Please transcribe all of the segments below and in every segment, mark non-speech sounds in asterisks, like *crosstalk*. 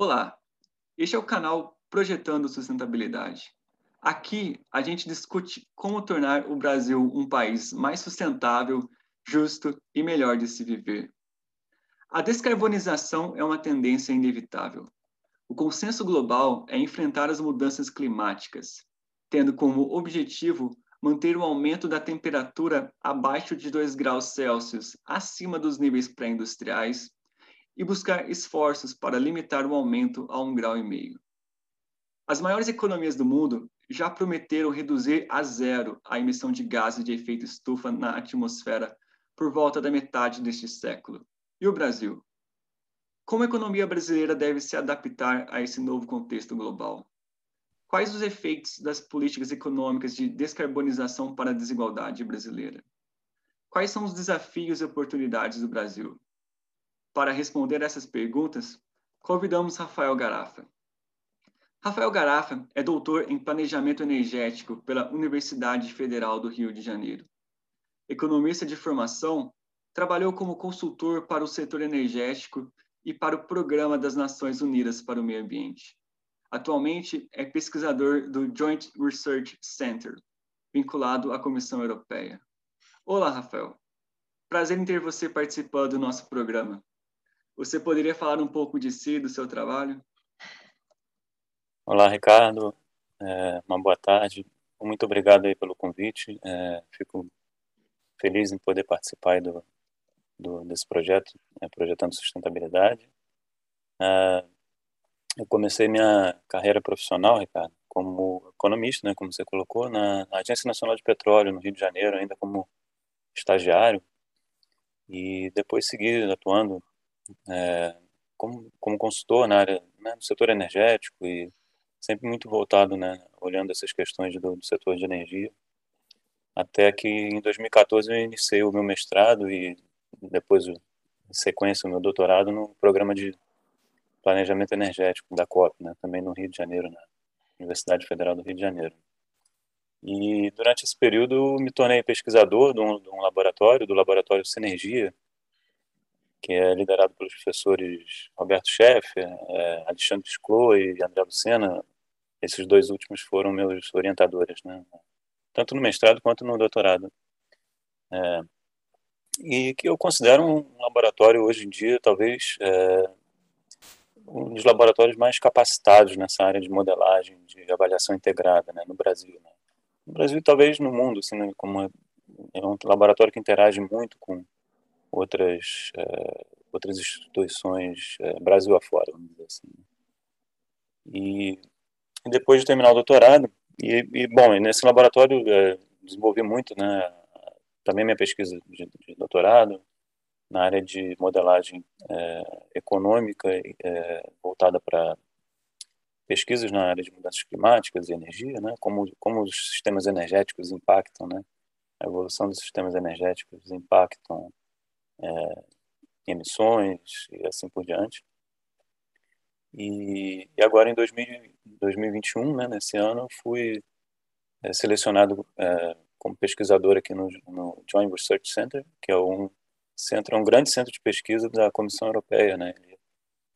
Olá, este é o canal Projetando Sustentabilidade. Aqui a gente discute como tornar o Brasil um país mais sustentável, justo e melhor de se viver. A descarbonização é uma tendência inevitável. O consenso global é enfrentar as mudanças climáticas, tendo como objetivo manter o aumento da temperatura abaixo de 2 graus Celsius, acima dos níveis pré-industriais, e buscar esforços para limitar o aumento a um grau e meio. As maiores economias do mundo já prometeram reduzir a zero a emissão de gases de efeito estufa na atmosfera por volta da metade deste século. E o Brasil? Como a economia brasileira deve se adaptar a esse novo contexto global? Quais os efeitos das políticas econômicas de descarbonização para a desigualdade brasileira? Quais são os desafios e oportunidades do Brasil? Para responder essas perguntas, convidamos Rafael Garafa. Rafael Garafa é doutor em Planejamento Energético pela Universidade Federal do Rio de Janeiro. Economista de formação, trabalhou como consultor para o setor energético e para o Programa das Nações Unidas para o Meio Ambiente. Atualmente é pesquisador do Joint Research Center, vinculado à Comissão Europeia. Olá, Rafael. Prazer em ter você participando do nosso programa. Você poderia falar um pouco de si, do seu trabalho? Olá, Ricardo. É, uma boa tarde. Muito obrigado aí pelo convite. É, fico feliz em poder participar do, do, desse projeto, é, Projetando Sustentabilidade. É, eu comecei minha carreira profissional, Ricardo, como economista, né, como você colocou, na Agência Nacional de Petróleo, no Rio de Janeiro, ainda como estagiário. E depois segui atuando é, como, como consultor na área, né, setor energético e sempre muito voltado, né, olhando essas questões do, do setor de energia. Até que em 2014 eu iniciei o meu mestrado e depois, em sequência, o meu doutorado no programa de planejamento energético da COP, né, também no Rio de Janeiro, na Universidade Federal do Rio de Janeiro. E durante esse período me tornei pesquisador de um, de um laboratório, do Laboratório Sinergia, que é liderado pelos professores Roberto Schaeffer, é, Alexandre Sclo e André Lucena. Esses dois últimos foram meus orientadores, né? tanto no mestrado quanto no doutorado. É, e que eu considero um laboratório hoje em dia, talvez, é, um dos laboratórios mais capacitados nessa área de modelagem, de avaliação integrada né, no Brasil. Né? No Brasil, talvez no mundo, assim, né, como é, é um laboratório que interage muito com outras uh, outras instituições uh, Brasil afora, vamos dizer assim. E, e depois de terminar o doutorado, e, e bom, nesse laboratório uh, desenvolvi muito, né, também minha pesquisa de, de doutorado na área de modelagem econômica voltada para pesquisas na área de mudanças climáticas e energia, né, como como os sistemas energéticos impactam, né, a evolução dos sistemas energéticos impactam é, emissões e assim por diante. E, e agora em 2000, 2021, né, nesse ano, fui é, selecionado é, como pesquisador aqui no, no Joint Research Center, que é um centro, é um grande centro de pesquisa da Comissão Europeia, né? Ele,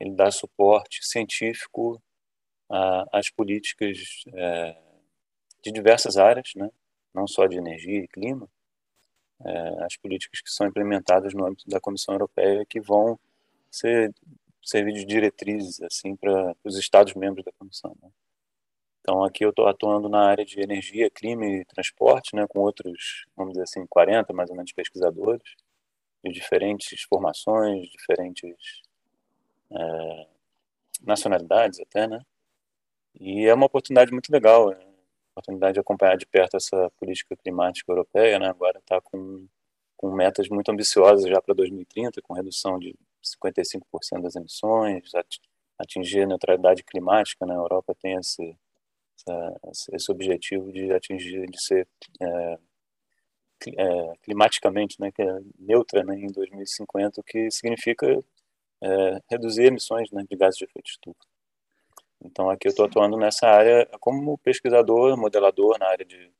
ele dá suporte científico às políticas é, de diversas áreas, né? Não só de energia e clima, é, as políticas que são implementadas no âmbito da Comissão Europeia que vão ser servir de diretrizes assim para os Estados membros da Comissão. Né? Então aqui eu estou atuando na área de energia, clima e transporte, né, com outros, vamos dizer assim, 40 mais ou menos pesquisadores de diferentes formações, diferentes é, nacionalidades até, né? E é uma oportunidade muito legal. Né? Oportunidade de acompanhar de perto essa política climática europeia, né? Agora está com, com metas muito ambiciosas já para 2030, com redução de 55% das emissões, atingir a neutralidade climática. Né? Europa tem esse, esse objetivo de atingir, de ser é, é, climaticamente, né, que é neutra né, em 2050, o que significa é, reduzir emissões né, de gases de efeito estufa. Então, aqui eu estou atuando nessa área como pesquisador, modelador na área de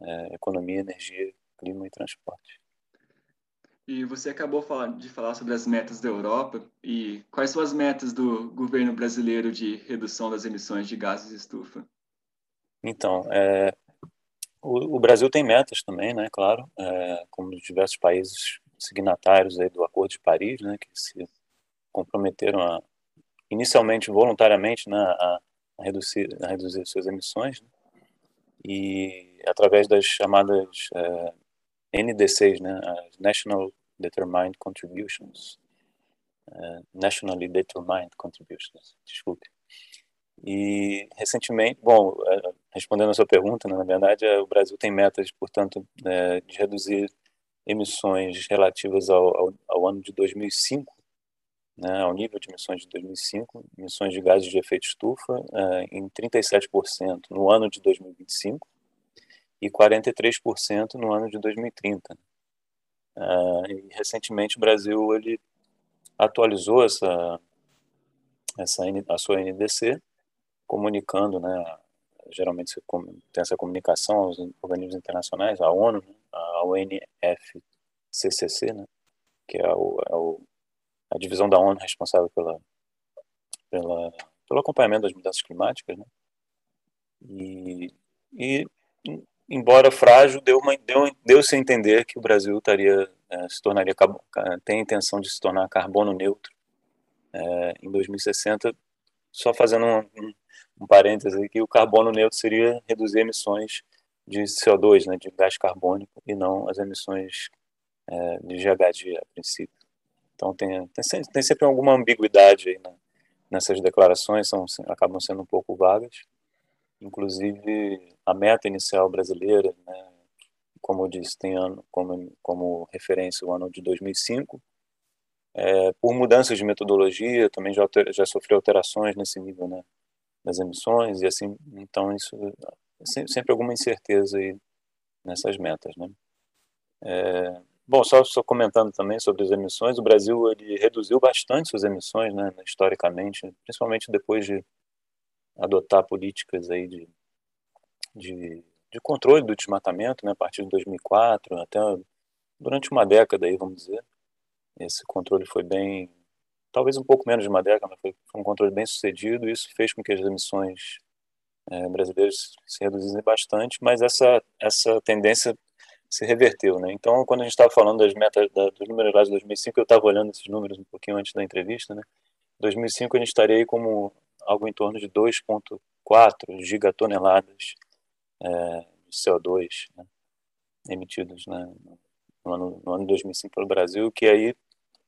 é, economia, energia, clima e transporte. E você acabou de falar sobre as metas da Europa e quais são as metas do governo brasileiro de redução das emissões de gases de estufa? Então, é, o, o, Brasil tem metas também, né? Claro, é, como diversos países signatários aí do Acordo de Paris, né? Que se comprometeram a, inicialmente voluntariamente, né? A, a reduzir, a reduzir suas emissões. Né? E através das chamadas é, NDCs, né? As National Determined Contributions. Uh, nationally Determined Contributions, desculpe. E recentemente, bom, uh, respondendo a sua pergunta, né, na verdade, uh, o Brasil tem metas, portanto, de reduzir emissões relativas ao, ao, ao, ano de 2005, né, ao nível de emissões de 2005, emissões de gases de efeito estufa, em 37% no ano de 2025 e 43% no ano de 2030. Uh, e recentemente o Brasil ele atualizou essa, essa a sua NDC, comunicando, né, geralmente tem essa comunicação aos organismos internacionais, a ONU, né, a UNFCCC, né, que é, o, é o, a divisão da ONU responsável pela, pela, pelo acompanhamento das mudanças climáticas, né, e, e embora frágil, deu, uma, deu, deu-se a entender que o Brasil estaria, é, se tornaria, tem intenção de se tornar carbono neutro é, em 2060, só fazendo um, um, um parêntese que o carbono neutro seria reduzir emissões de CO2, né, de gás carbônico, e não as emissões é, de GHG a princípio. Então tem, tem, tem sempre alguma ambiguidade aí na, nessas declarações, são, acabam sendo um pouco vagas. Inclusive, a meta inicial brasileira, né, como eu disse, tem ano, como, como referência o ano de 2005. É, por mudanças de metodologia, também já, já sofreu alterações nesse nível né, das emissões, e assim, então isso sempre alguma incerteza aí nessas metas. Né. É, bom, só, só comentando também sobre as emissões, o Brasil ele reduziu bastante suas emissões, né, historicamente, principalmente depois de adotar políticas aí de, de, de controle do desmatamento, né, a partir de 2004, até durante uma década aí, vamos dizer. Esse controle foi bem, talvez um pouco menos de uma década, mas foi, foi um controle bem sucedido. E isso fez com que as emissões é, brasileiras se reduzissem bastante, mas essa essa tendência se reverteu, né? Então, quando a gente estava falando das metas da, dos números lá de 2005, eu estava olhando esses números um pouquinho antes da entrevista, né? 2005 a gente estaria aí como algo em torno de 2,4 gigatoneladas é, de CO2 né, emitidos né, no, ano, no ano 2005 pelo Brasil, que aí,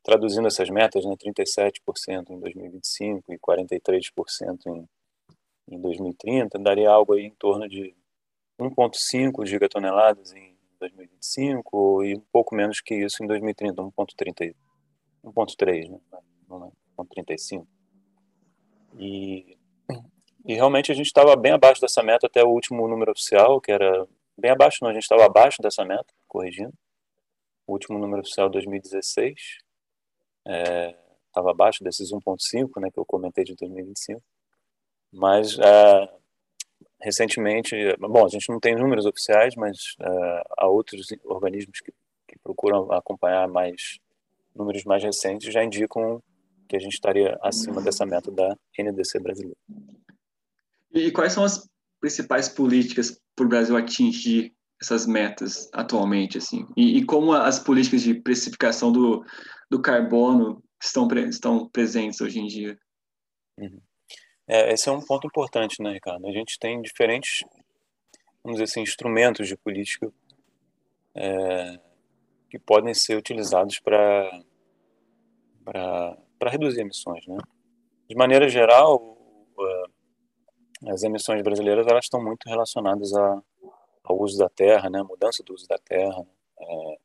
traduzindo essas metas, né, 37% em 2025 e 43% em, em 2030, daria algo aí em torno de 1,5 gigatoneladas em 2025 e um pouco menos que isso em 2030, 1,3, 1,3, né, 1,35. E, e realmente a gente estava bem abaixo dessa meta até o último número oficial, que era bem abaixo, não, a gente estava abaixo dessa meta, corrigindo. O último número oficial 2016 estava é, abaixo desses 1.5, né, que eu comentei de 2025. Mas é, recentemente, bom, a gente não tem números oficiais, mas é, há outros organismos que, que procuram acompanhar mais números mais recentes já indicam que a gente estaria acima dessa meta da NDC brasileira. E quais são as principais políticas para o Brasil atingir essas metas atualmente, assim? E, e, como as políticas de precificação do, do carbono estão, estão presentes hoje em dia? Uhum. É, esse é um ponto importante, né, Ricardo? A gente tem diferentes, vamos dizer assim, instrumentos de política é, que podem ser utilizados para para reduzir emissões, né? De maneira geral, as emissões brasileiras elas estão muito relacionadas a, ao uso da terra, né? mudança do uso da terra é,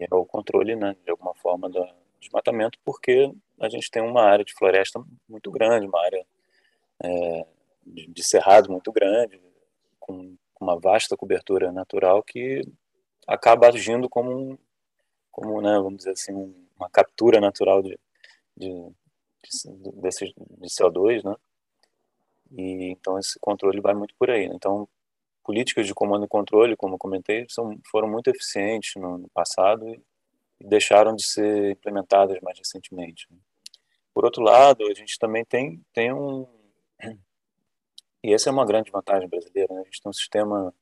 e ao controle, né? De alguma forma do desmatamento, porque a gente tem uma área de floresta muito grande, uma área é, de, de cerrado muito grande, com uma vasta cobertura natural que acaba agindo como um, como né, vamos dizer assim uma captura natural de, de, de, desses, de CO2, né? E então esse controle vai muito por aí. Então, políticas de comando e controle, como comentei, são, foram muito eficientes no, no passado e, e deixaram de ser implementadas mais recentemente. Né? Por outro lado, a gente também tem, tem um. E essa é uma grande vantagem brasileira, né? a gente tem um sistema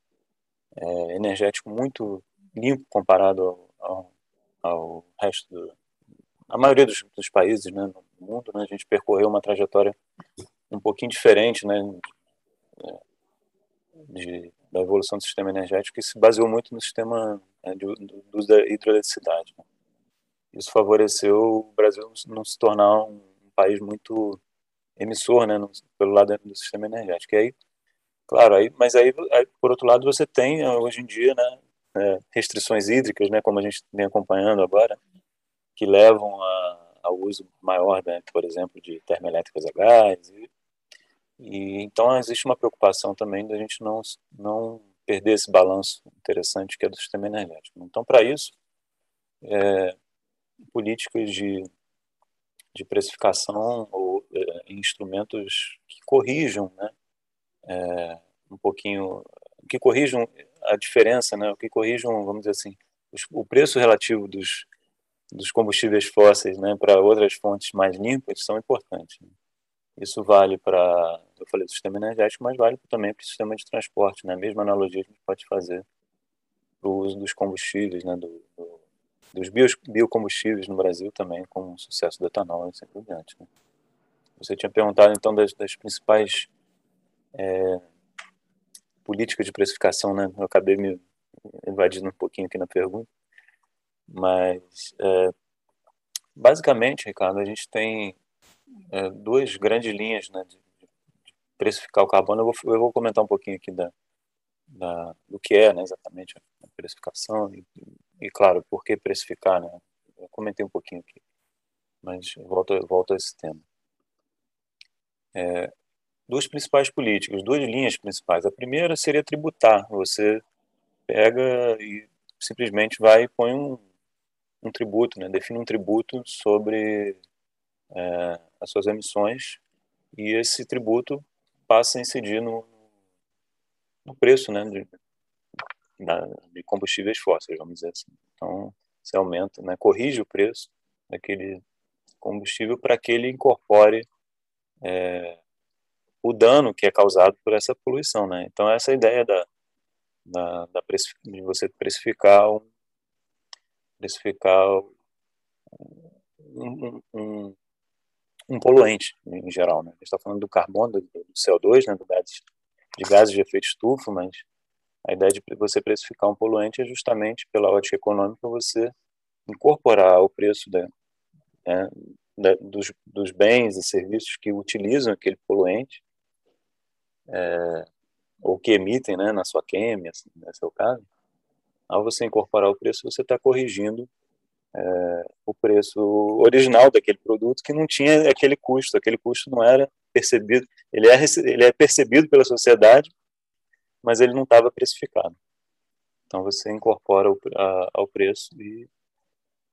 é, energético muito limpo comparado ao, ao, ao resto do, a maioria dos, dos, países né, no mundo, né, a gente percorreu uma trajetória um pouquinho diferente né, de, da evolução do sistema energético que se baseou muito no sistema né, do, do, uso da hidroeletricidade. Né. Isso favoreceu o Brasil não se tornar um, um país muito emissor né, no, pelo lado do sistema energético. E aí, claro, aí, mas aí, aí, por outro lado, você tem hoje em dia né, é, restrições hídricas, né, como a gente vem acompanhando agora, que levam a, ao uso maior, né, por exemplo, de termoelétricas a gás. E, e, então existe uma preocupação também da gente não não perder esse balanço interessante que é do sistema energético. Então, para isso, é, políticas de, de precificação ou é, instrumentos que corrijam, né, é, um pouquinho, que corrijam a diferença, né, que corrijam, vamos dizer assim, os, o preço relativo dos dos combustíveis fósseis né, para outras fontes mais limpas são importantes. Né? Isso vale para, eu falei do sistema energético, mas vale também para o sistema de transporte. Né? A mesma analogia que a gente pode fazer para o uso dos combustíveis, né, do, do, dos biocombustíveis no Brasil também, com o sucesso do etanol e assim por diante. Né? Você tinha perguntado, então, das, das principais é, políticas de precificação, né? Eu acabei me invadindo um pouquinho aqui na pergunta. Mas, é, basicamente, Ricardo, a gente tem é, duas grandes linhas né, de, de, precificar o carbono. Eu vou, eu vou comentar um pouquinho aqui da, da, do que é né, exatamente a precificação e, e, claro, por que precificar. Né? Eu comentei um pouquinho aqui, mas volto, volto a esse tema. É, duas principais políticas, duas linhas principais. A primeira seria tributar. Você pega e simplesmente vai e põe um, um tributo, né? define um tributo sobre é, as suas emissões e esse tributo passa a incidir no, no preço né, de, de combustíveis fósseis, vamos dizer assim. Então, você aumenta, né, corrige o preço daquele combustível para que ele incorpore é, o dano que é causado por essa poluição. Né? Então, essa ideia da, da, da de você precificar um, precificar um, um, um poluente em geral. Né? A gente está falando do carbono, do, do CO2, né, do de gases de efeito estufa, mas a ideia de você precificar um poluente é justamente, pela ótica econômica, você incorporar ao preço da, né, da, dos, dos, bens e serviços que utilizam aquele poluente, é, ou que emitem né, na sua queima, assim, nesse é o caso, ao você incorporar o preço, você está corrigindo é, o preço original daquele produto que não tinha aquele custo, aquele custo não era percebido, ele é, ele é percebido pela sociedade, mas ele não estava precificado. Então você incorpora o, a, ao preço e,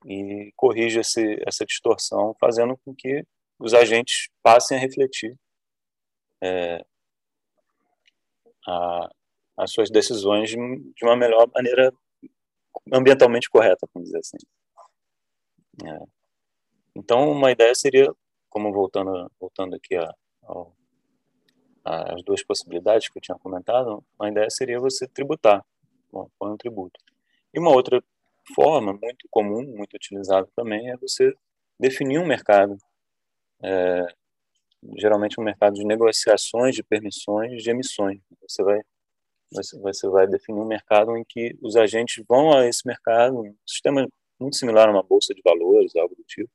e corrige esse, essa distorção, fazendo com que os agentes passem a refletir é, a, as suas decisões de, de uma melhor maneira ambientalmente correta, vamos dizer assim. É. Então, uma ideia seria, como voltando, voltando aqui as duas possibilidades que eu tinha comentado, uma ideia seria você tributar, põe um tributo. E uma outra forma muito comum, muito utilizada também, é você definir um mercado, é, geralmente um mercado de negociações de permissões de emissões. Você vai você vai definir um mercado em que os agentes vão a esse mercado, um sistema muito similar a uma bolsa de valores, algo do tipo.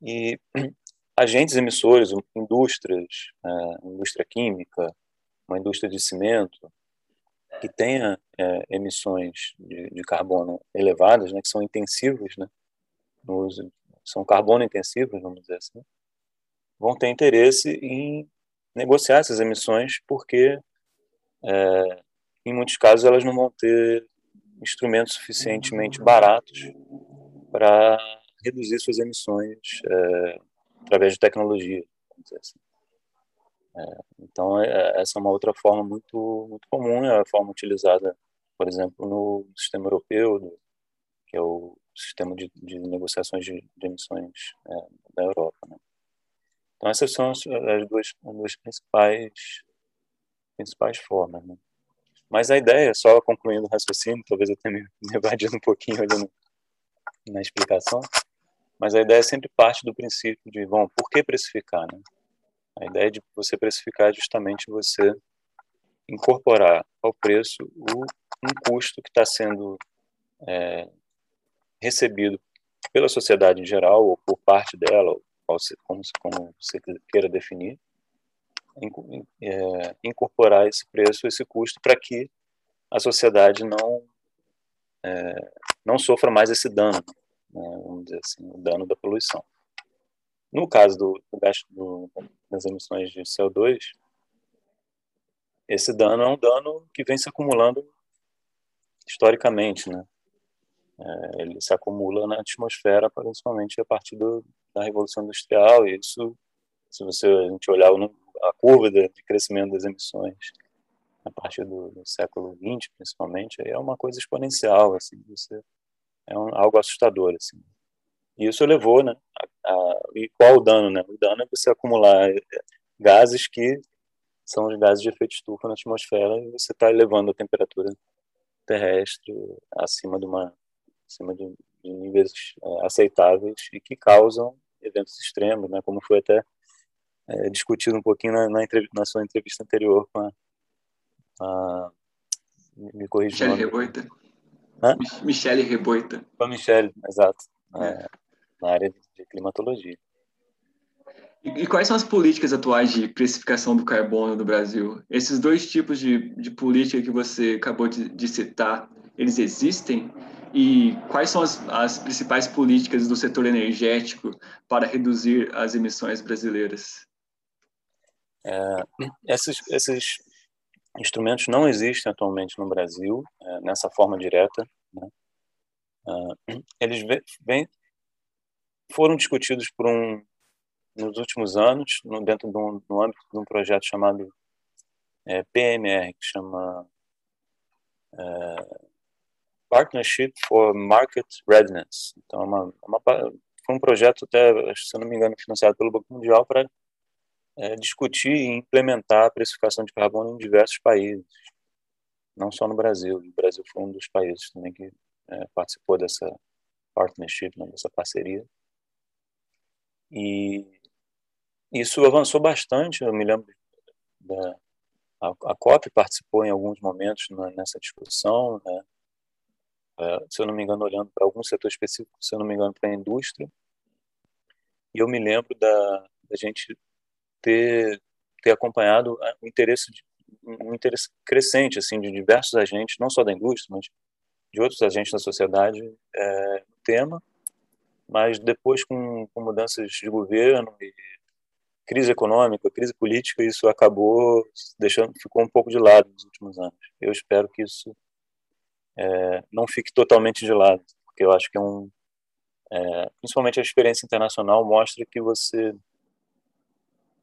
E *clears throat* agentes emissores, indústrias, é, indústria química, uma indústria de cimento, que tenha é, emissões de, de, carbono elevadas, né, que são intensivas, né, uso, são carbono intensivas, vamos dizer assim, vão ter interesse em negociar essas emissões porque é, em muitos casos elas não vão ter instrumentos suficientemente baratos para reduzir suas emissões é, através de tecnologia. Assim. É, então é, essa é uma outra forma muito muito comum, é a forma utilizada, por exemplo, no sistema europeu, do, que é o sistema de, de negociações de, de emissões é, da Europa. Né? Então essas são as, as, duas, as duas principais principais formas. Né? Mas a ideia, só concluindo o raciocínio, talvez eu tenha me *laughs* evadido um pouquinho ali no, na explicação, mas a ideia sempre parte do princípio de, bom, por que precificar? Né? A ideia de você precificar é justamente você incorporar ao preço o, um custo que está sendo é, recebido pela sociedade em geral, ou por parte dela, como, como você queira definir, é, incorporar esse preço, esse custo, para que a sociedade não é, não sofra mais esse dano, né, vamos dizer assim, o dano da poluição. No caso do, do gasto do, das emissões de CO2, esse dano é um dano que vem se acumulando historicamente, né? É, ele se acumula na atmosfera, principalmente a partir do, da Revolução Industrial, e isso, se você a gente olhar a curva de, de crescimento das emissões a partir do, do século XX, principalmente, é uma coisa exponencial, assim, você, é um, algo assustador, assim. E isso levou, né, a, a, e qual o dano, né? O dano é você acumular é, gases que são os gases de efeito estufa na atmosfera e você está elevando a temperatura terrestre acima de uma acima de, de níveis é, aceitáveis e que causam eventos extremos, né? Como foi até é, discutido um pouquinho na, na, na, sua entrevista anterior com a, a me corrigindo. Michele Reboita. Hã? Michele Reboita. Com a Michele, exato. É. Na área de climatologia. E, quais são as políticas atuais de precificação do carbono no Brasil? Esses dois tipos de, de política que você acabou de, de citar, eles existem? E quais são as, as principais políticas do setor energético para reduzir as emissões brasileiras? É, esses, esses instrumentos não existem atualmente no Brasil é, nessa forma direta. Né? É, eles vem, foram discutidos por um nos últimos anos no, dentro de um, no âmbito de um projeto chamado é, PMR, que chama é, Partnership for Market Readiness. Então, é uma, uma, foi um projeto até, se não me engano, financiado pelo Banco Mundial para é, discutir e implementar a precificação de carbono em diversos países, não só no Brasil. O Brasil foi um dos países também que é, participou dessa partnership, né, dessa parceria. E isso avançou bastante. Eu me lembro da a, a COP participou em alguns momentos na, nessa discussão, né? é, se eu não me engano, olhando para algum setor específico, se eu não me engano, para a indústria. E eu me lembro da, da gente ter, ter acompanhado o interesse de, um interesse crescente assim de diversos agentes, não só da indústria, mas de outros agentes da sociedade é, no tema, mas depois com, com, mudanças de governo e crise econômica, crise política, isso acabou deixando, ficou um pouco de lado nos últimos anos. Eu espero que isso é, não fique totalmente de lado, porque eu acho que é um, é, principalmente a experiência internacional mostra que você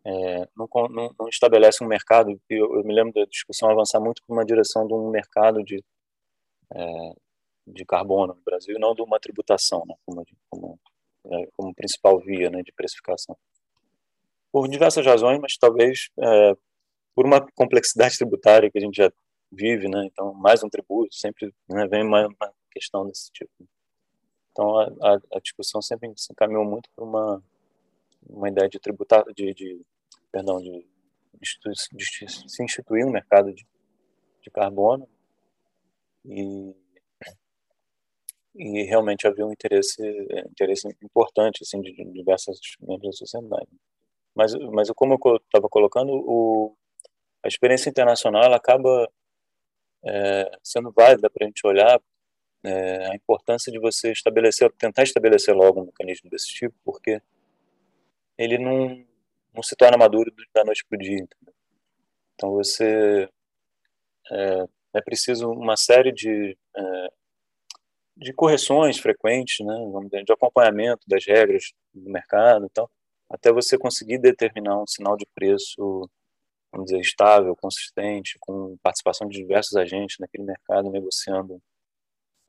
é, não, não, não, estabelece um mercado. Eu, eu, me lembro da discussão avançar muito para uma direção de um mercado de é, de carbono no Brasil, não de uma tributação, né, como, como, é, como principal via né, de precificação. Por diversas razões, mas talvez é, por uma complexidade tributária que a gente já vive, né, então mais um tributo, sempre né, vem uma, uma, questão desse tipo. Então a, a, a discussão sempre se encaminhou muito para uma uma ideia de tributar, de, de perdão, de, de, de, se instituir um mercado de, de carbono e e realmente havia um interesse interesse importante assim de, diversas membros da sociedade mas mas como eu estava colocando o a experiência internacional ela acaba é, sendo válida para a gente olhar é, a importância de você estabelecer tentar estabelecer logo um mecanismo desse tipo porque ele não não se torna maduro da noite para o dia entendeu? então você é, é preciso uma série de é, de correções frequentes, né, de acompanhamento das regras do mercado, então, até você conseguir determinar um sinal de preço, vamos dizer, estável, consistente, com participação de diversos agentes naquele mercado negociando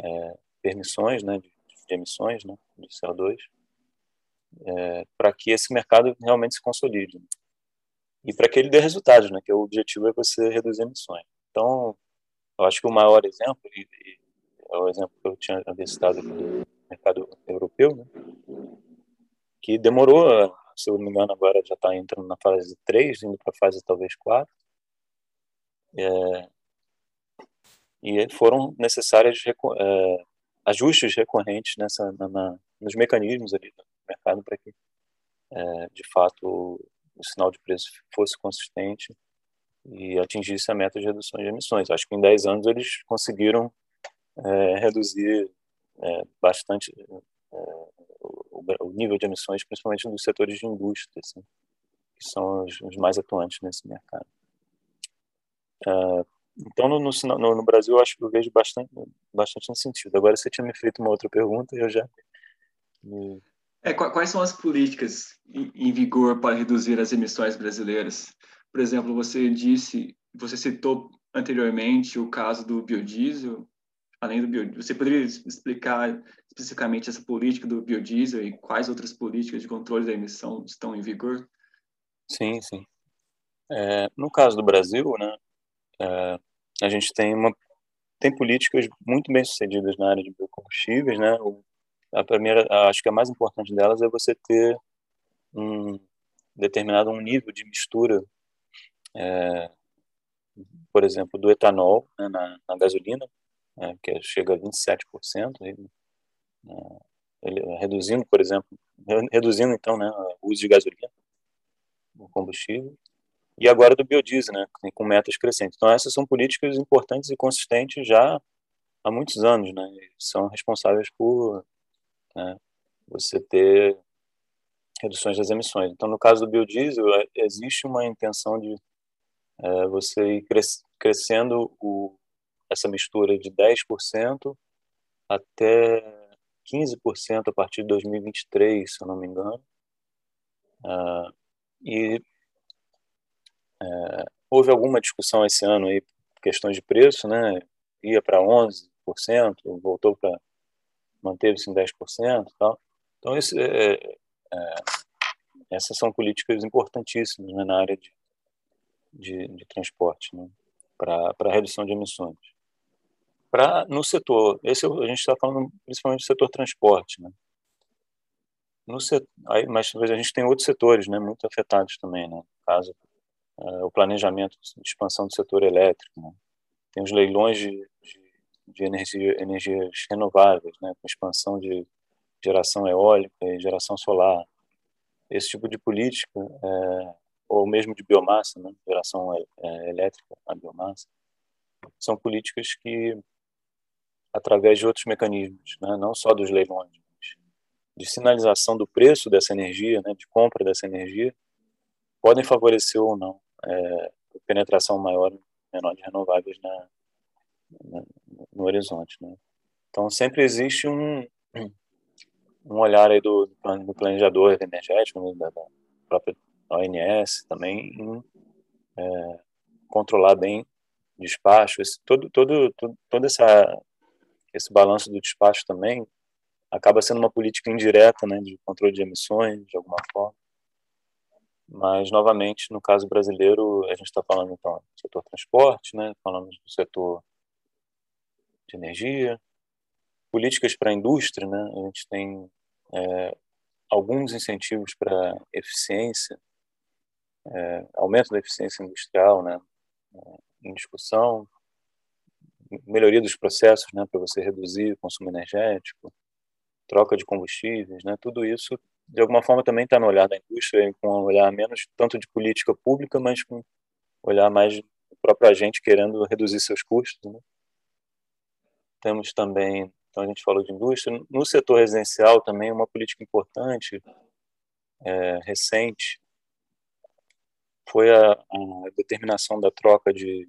é, permissões, né, de de emissões né, de CO2, é, para que esse mercado realmente se consolide. Né? E para que ele dê resultados, né, que o objetivo é você reduzir emissões. Então, eu acho que o maior exemplo, e, e é o exemplo que eu tinha citado do mercado europeu, né, que demorou, se eu não me engano, agora já está entrando na fase 3, indo para a fase talvez 4, é, e foram necessários é, ajustes recorrentes nessa, na, na, nos mecanismos ali do mercado para que, é, de fato, o sinal de preço fosse consistente e atingisse a meta de redução de emissões. Acho que em 10 anos eles conseguiram é, reduzir é, bastante é, o, o, nível de emissões, principalmente nos setores de indústria, assim, que são os, os, mais atuantes nesse mercado. É, então, no, no, no, Brasil, eu acho que eu vejo bastante, bastante no sentido. Agora, você tinha me feito uma outra pergunta e eu já me... É, quais são as políticas em vigor para reduzir as emissões brasileiras? Por exemplo, você disse, você citou anteriormente o caso do biodiesel. Além do biodiesel, você poderia explicar especificamente essa política do biodiesel e quais outras políticas de controle da emissão estão em vigor? Sim, sim. É, no caso do Brasil, né, é, a gente tem uma tem políticas muito bem sucedidas na área de biocombustíveis, né? A primeira, acho que a mais importante delas é você ter um determinado um nível de mistura, é, por exemplo, do etanol né, na, na, gasolina, é, que chega a 27%, e, é, ele, reduzindo, por exemplo, reduzindo então né, o uso de gasolina, o combustível, e agora do biodiesel, né, com metas crescentes. Então essas são políticas importantes e consistentes já há muitos anos, né, são responsáveis por né, você ter reduções das emissões. Então no caso do biodiesel é, existe uma intenção de é, você ir cres crescendo o, essa mistura de 10% até 15% a partir de 2023, se eu não me engano. Uh, e é, houve alguma discussão esse ano aí, questões de preço, né? Ia para 11%, voltou para manteve-se em 10%, tal. Então é, é, é, essas são políticas importantíssimas né, na área de, de, de transporte, né? Para redução de emissões. Para no setor, esse a gente está falando principalmente do setor transporte, né? No setor, aí, mas a gente tem outros setores, né, muito afetados também, né? No caso uh, o planejamento de expansão do setor elétrico. Né? Tem os leilões de, de, de energia, energias renováveis, né? com expansão de geração eólica e geração solar. Esse tipo de política, é, ou mesmo de biomassa, né? geração é, elétrica a biomassa, são políticas que, através de outros mecanismos, né? não só dos leilões, de sinalização do preço dessa energia, né? de compra dessa energia, podem favorecer ou não é, penetração maior, menor de renováveis na, na, no horizonte. Né? Então, sempre existe um, um olhar aí do, do planejador energético, né, da, da, própria ONS também, em é, controlar bem despacho, esse, todo, todo, todo, todo essa, esse balanço do despacho também acaba sendo uma política indireta né, de controle de emissões, de alguma forma. Mas, novamente, no caso brasileiro, a gente está falando, então, do setor transporte, né? falamos do setor de energia, políticas para a indústria, né? a gente tem é, alguns incentivos para eficiência, é, aumento da eficiência industrial né? É, em discussão, melhoria dos processos né? para você reduzir o consumo energético, troca de combustíveis, né? tudo isso de alguma forma também está no olhar da indústria, com um olhar menos tanto de política pública, mas com olhar mais do próprio agente querendo reduzir seus custos. Né? Temos também, então a gente falou de indústria, no setor residencial também uma política importante, é, recente, foi a, a, determinação da troca de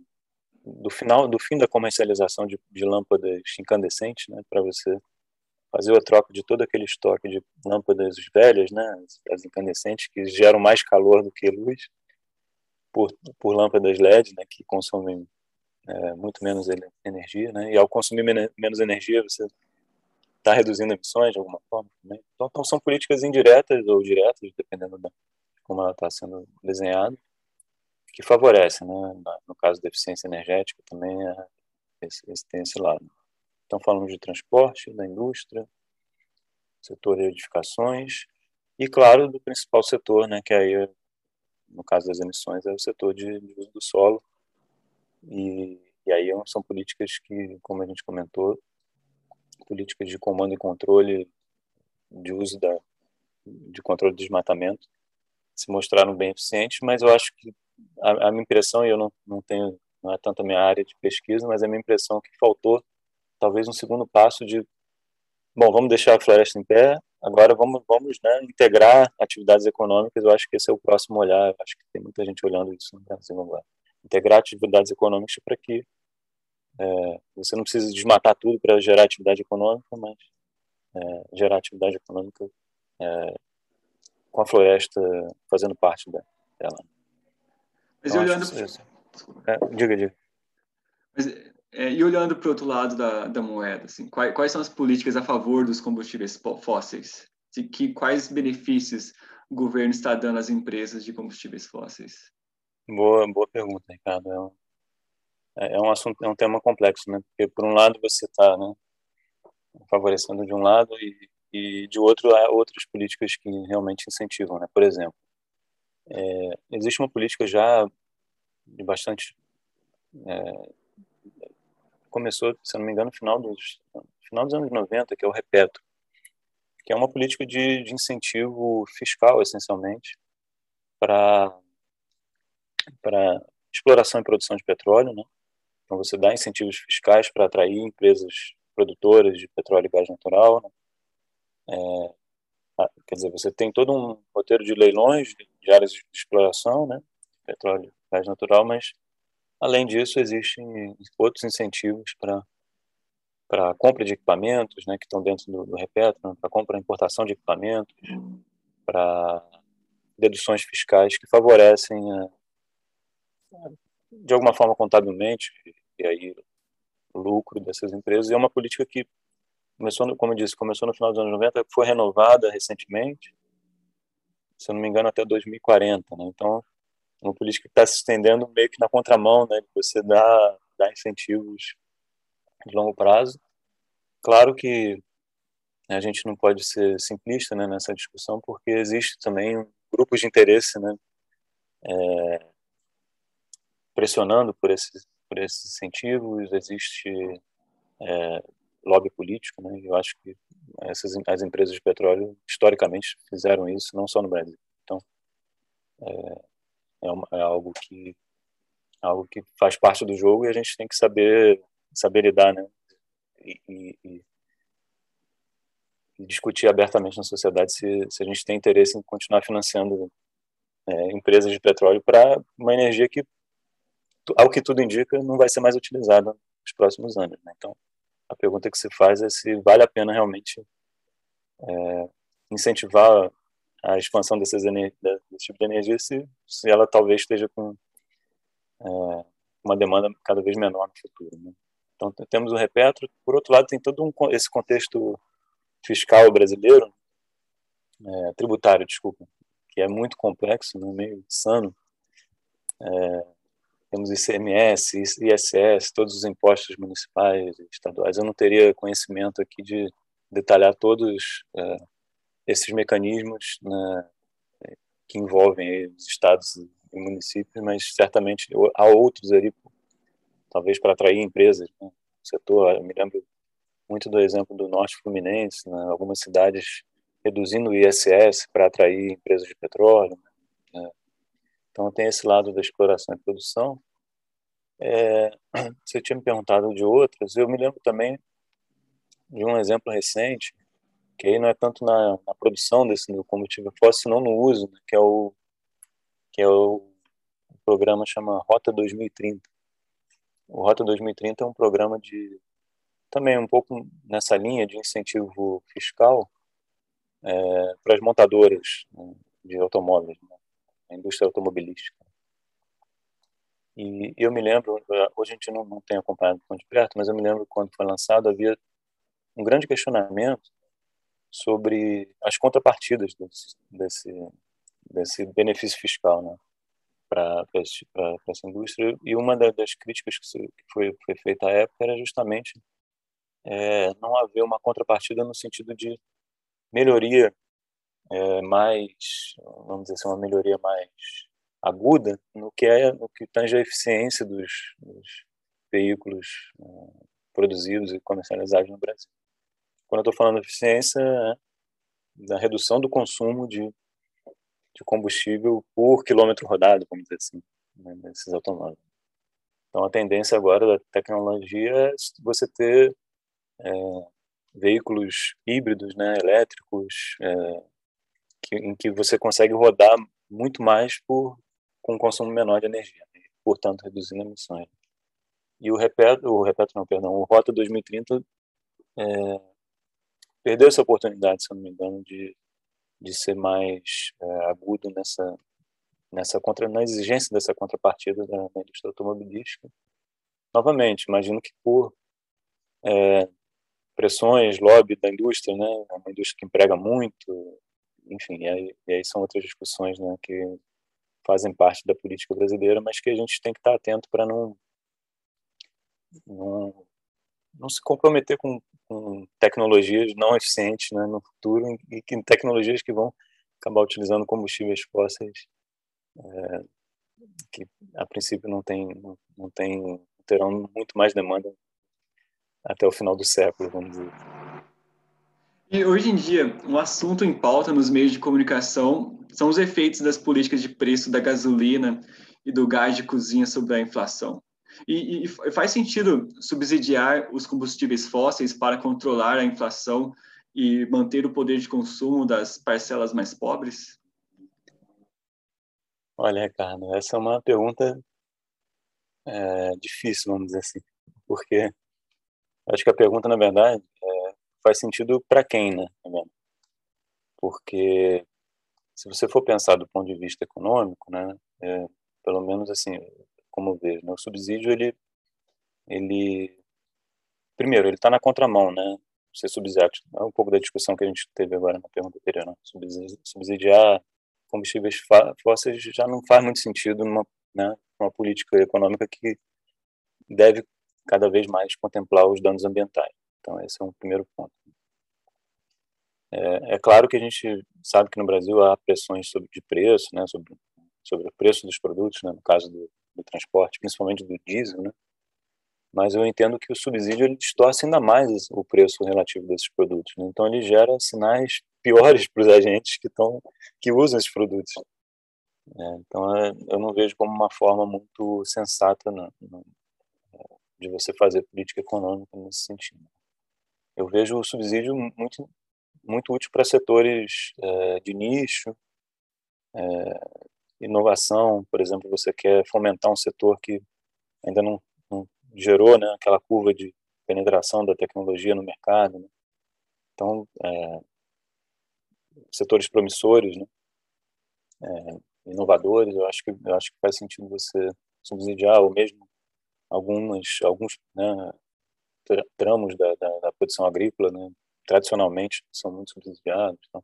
do final do fim da comercialização de, de lâmpadas incandescentes, né, para você fazer a troca de todo aquele estoque de lâmpadas velhas, né, as incandescentes, que geram mais calor do que luz, por, por lâmpadas LED, né, que consomem é, muito menos energia, né, e ao consumir men menos energia, você está reduzindo emissões de alguma forma também. Então, então, são políticas indiretas ou diretas, dependendo de como ela está sendo desenhada, que favorecem, né? No caso da eficiência energética também é, esse, esse, tem esse lado. Então falamos de transporte, da indústria, setor de edificações e, claro, do principal setor, né? Que aí, no caso das emissões, é o setor de, de uso do solo. E, e aí são políticas que, como a gente comentou, políticas de comando e controle de uso da, de controle de desmatamento se mostraram bem eficientes, mas eu acho que a, a minha impressão, e eu não, não tenho, não é tanto a minha área de pesquisa, mas a minha impressão é que faltou talvez um segundo passo de, bom, vamos deixar a floresta em pé, agora vamos, vamos né, integrar atividades econômicas, eu acho que esse é o próximo olhar, eu acho que tem muita gente olhando isso no Brasil agora. Integrar atividades econômicas para que é, você não precisa desmatar tudo para gerar atividade econômica, mas é, gerar atividade econômica é, com a floresta fazendo parte dela. Mas então, olhando... É, diga, diga. Mas, é, e olhando para o outro lado da, da moeda, assim, quais, quais, são as políticas a favor dos combustíveis fósseis? E que, quais benefícios o governo está dando às empresas de combustíveis fósseis? Boa, boa pergunta, Ricardo. É um, é, é um assunto, é um tema complexo, né? Porque por um lado você está, né, favorecendo de um lado e, e de outro há outras políticas que realmente incentivam, né? Por exemplo, é, existe uma política já de bastante é, começou, se não me engano, no final dos final dos anos 90, que é o Repeto, que é uma política de, de incentivo fiscal essencialmente para exploração e produção de petróleo, né? Então você dá incentivos fiscais para atrair empresas produtoras de petróleo e gás natural, né? É, quer dizer, você tem todo um roteiro de leilões de áreas de exploração, né, petróleo gás natural, mas além disso existem outros incentivos para para compra de equipamentos, né, que estão dentro do, do Repetro, para compra e importação de equipamentos, para deduções fiscais que favorecem de alguma forma contabilmente e aí o lucro dessas empresas. E é uma política que começou, no, como eu disse, começou no final dos anos 90, foi renovada recentemente, se eu não me engano, até 2040. Né? Então, é uma política que está se estendendo meio que na contramão, né? você dar, dar incentivos de longo prazo. Claro que a gente não pode ser simplista né, nessa discussão, porque existe também grupos de interesse né, é, pressionando por esses, por esses incentivos, existe é, lobby político, né? Eu acho que essas as empresas de petróleo historicamente fizeram isso, não só no Brasil. Então é, é, uma, é algo que algo que faz parte do jogo e a gente tem que saber saber lidar, né? E, e, e discutir abertamente na sociedade se, se a gente tem interesse em continuar financiando é, empresas de petróleo para uma energia que, ao que tudo indica, não vai ser mais utilizada nos próximos anos. Né? Então, a pergunta que se faz é se vale a pena realmente é, incentivar a expansão desses desse tipo de energia se, se ela talvez esteja com é, uma demanda cada vez menor no futuro. Né? Então temos o Repetro, por outro lado tem todo um, esse contexto fiscal brasileiro, é, tributário, desculpa, que é muito complexo, né, meio insano. É, temos ICMS, ISS, todos os impostos municipais e estaduais. Eu não teria conhecimento aqui de detalhar todos é, esses mecanismos né, que envolvem os estados e municípios, mas certamente há outros ali, talvez para atrair empresas né, no setor. Eu me lembro muito do exemplo do Norte Fluminense, né, algumas cidades reduzindo o ISS para atrair empresas de petróleo. Né, então, tem esse lado da exploração e produção. É, *clears throat* você tinha me perguntado de outras. Eu me lembro também de um exemplo recente, que aí não é tanto na, na produção desse combustível fóssil, senão no uso, né, que é o que é o, programa chama Rota 2030. O Rota 2030 é um programa de também um pouco nessa linha de incentivo fiscal é, para as montadoras né, de automóveis. Né? A indústria automobilística. E eu me lembro, hoje a gente não, não tem acompanhado tão de perto, mas eu me lembro quando foi lançado, havia um grande questionamento sobre as contrapartidas desse, desse, desse benefício fiscal né, para essa indústria. E uma das críticas que foi, foi feita à época era justamente é, não haver uma contrapartida no sentido de melhoria é, mais, vamos dizer assim, uma melhoria mais aguda no que é no que tange a eficiência dos, dos veículos uh, produzidos e comercializados no Brasil. Quando eu estou falando de eficiência, é da redução do consumo de, de combustível por quilômetro rodado, vamos dizer assim, né, nesses automóveis. Então, a tendência agora da tecnologia é você ter é, veículos híbridos, né, elétricos, é, que, em que você consegue rodar muito mais por com um consumo menor de energia, né, portanto reduzindo emissões. E o Repeto, o Repeto não, perdão, o Rota 2030 é, perdeu essa oportunidade, se eu não me engano, de, de ser mais é, agudo nessa nessa contra na exigência dessa contrapartida da, da indústria automobilística. Novamente, imagino que por é, pressões, lobby da indústria, né, é uma indústria que emprega muito, enfim, e aí, e aí são outras discussões, né, que fazem parte da política brasileira, mas que a gente tem que estar atento para não, não não se comprometer com, com tecnologias não eficientes né, no futuro e que tecnologias que vão acabar utilizando combustíveis fósseis é, que a princípio não tem não, não tem terão muito mais demanda até o final do século, vamos dizer. E hoje em dia, um assunto em pauta nos meios de comunicação são os efeitos das políticas de preço da gasolina e do gás de cozinha sobre a inflação. E, e, faz sentido subsidiar os combustíveis fósseis para controlar a inflação e manter o poder de consumo das parcelas mais pobres? Olha, Ricardo, essa é uma pergunta é, difícil, vamos dizer assim, porque acho que a pergunta, na verdade, é, faz sentido para quem, né? Porque se você for pensar do ponto de vista econômico, né, é, pelo menos assim, como vejo, né, o subsídio ele, ele, primeiro, ele está na contramão, né? Ser subsidiado, é um pouco da discussão que a gente teve agora na pergunta anterior, né? subsidiar combustíveis fósseis já não faz muito sentido numa, né, uma política econômica que deve cada vez mais contemplar os danos ambientais. Então, esse é um primeiro ponto. É, é, claro que a gente sabe que no Brasil há pressões sobre, de preço, né, sobre, sobre o preço dos produtos, né, no caso do, do transporte, principalmente do diesel, né, mas eu entendo que o subsídio ele distorce ainda mais o preço relativo desses produtos. Né? Então ele gera sinais piores *laughs* para os agentes que estão que usam esses produtos. É, então é, eu não vejo como uma forma muito sensata não, não, de você fazer política econômica nesse sentido. Eu vejo o subsídio muito muito útil para setores é, de nicho, é, inovação, por exemplo, você quer fomentar um setor que ainda não, não gerou né, aquela curva de penetração da tecnologia no mercado. Né? Então, é, setores promissores, né? É, inovadores, eu acho que eu acho que faz sentido você subsidiar ou mesmo algumas alguns né, tramos da, da, da, produção agrícola, né, tradicionalmente são muito subsidiados. Então.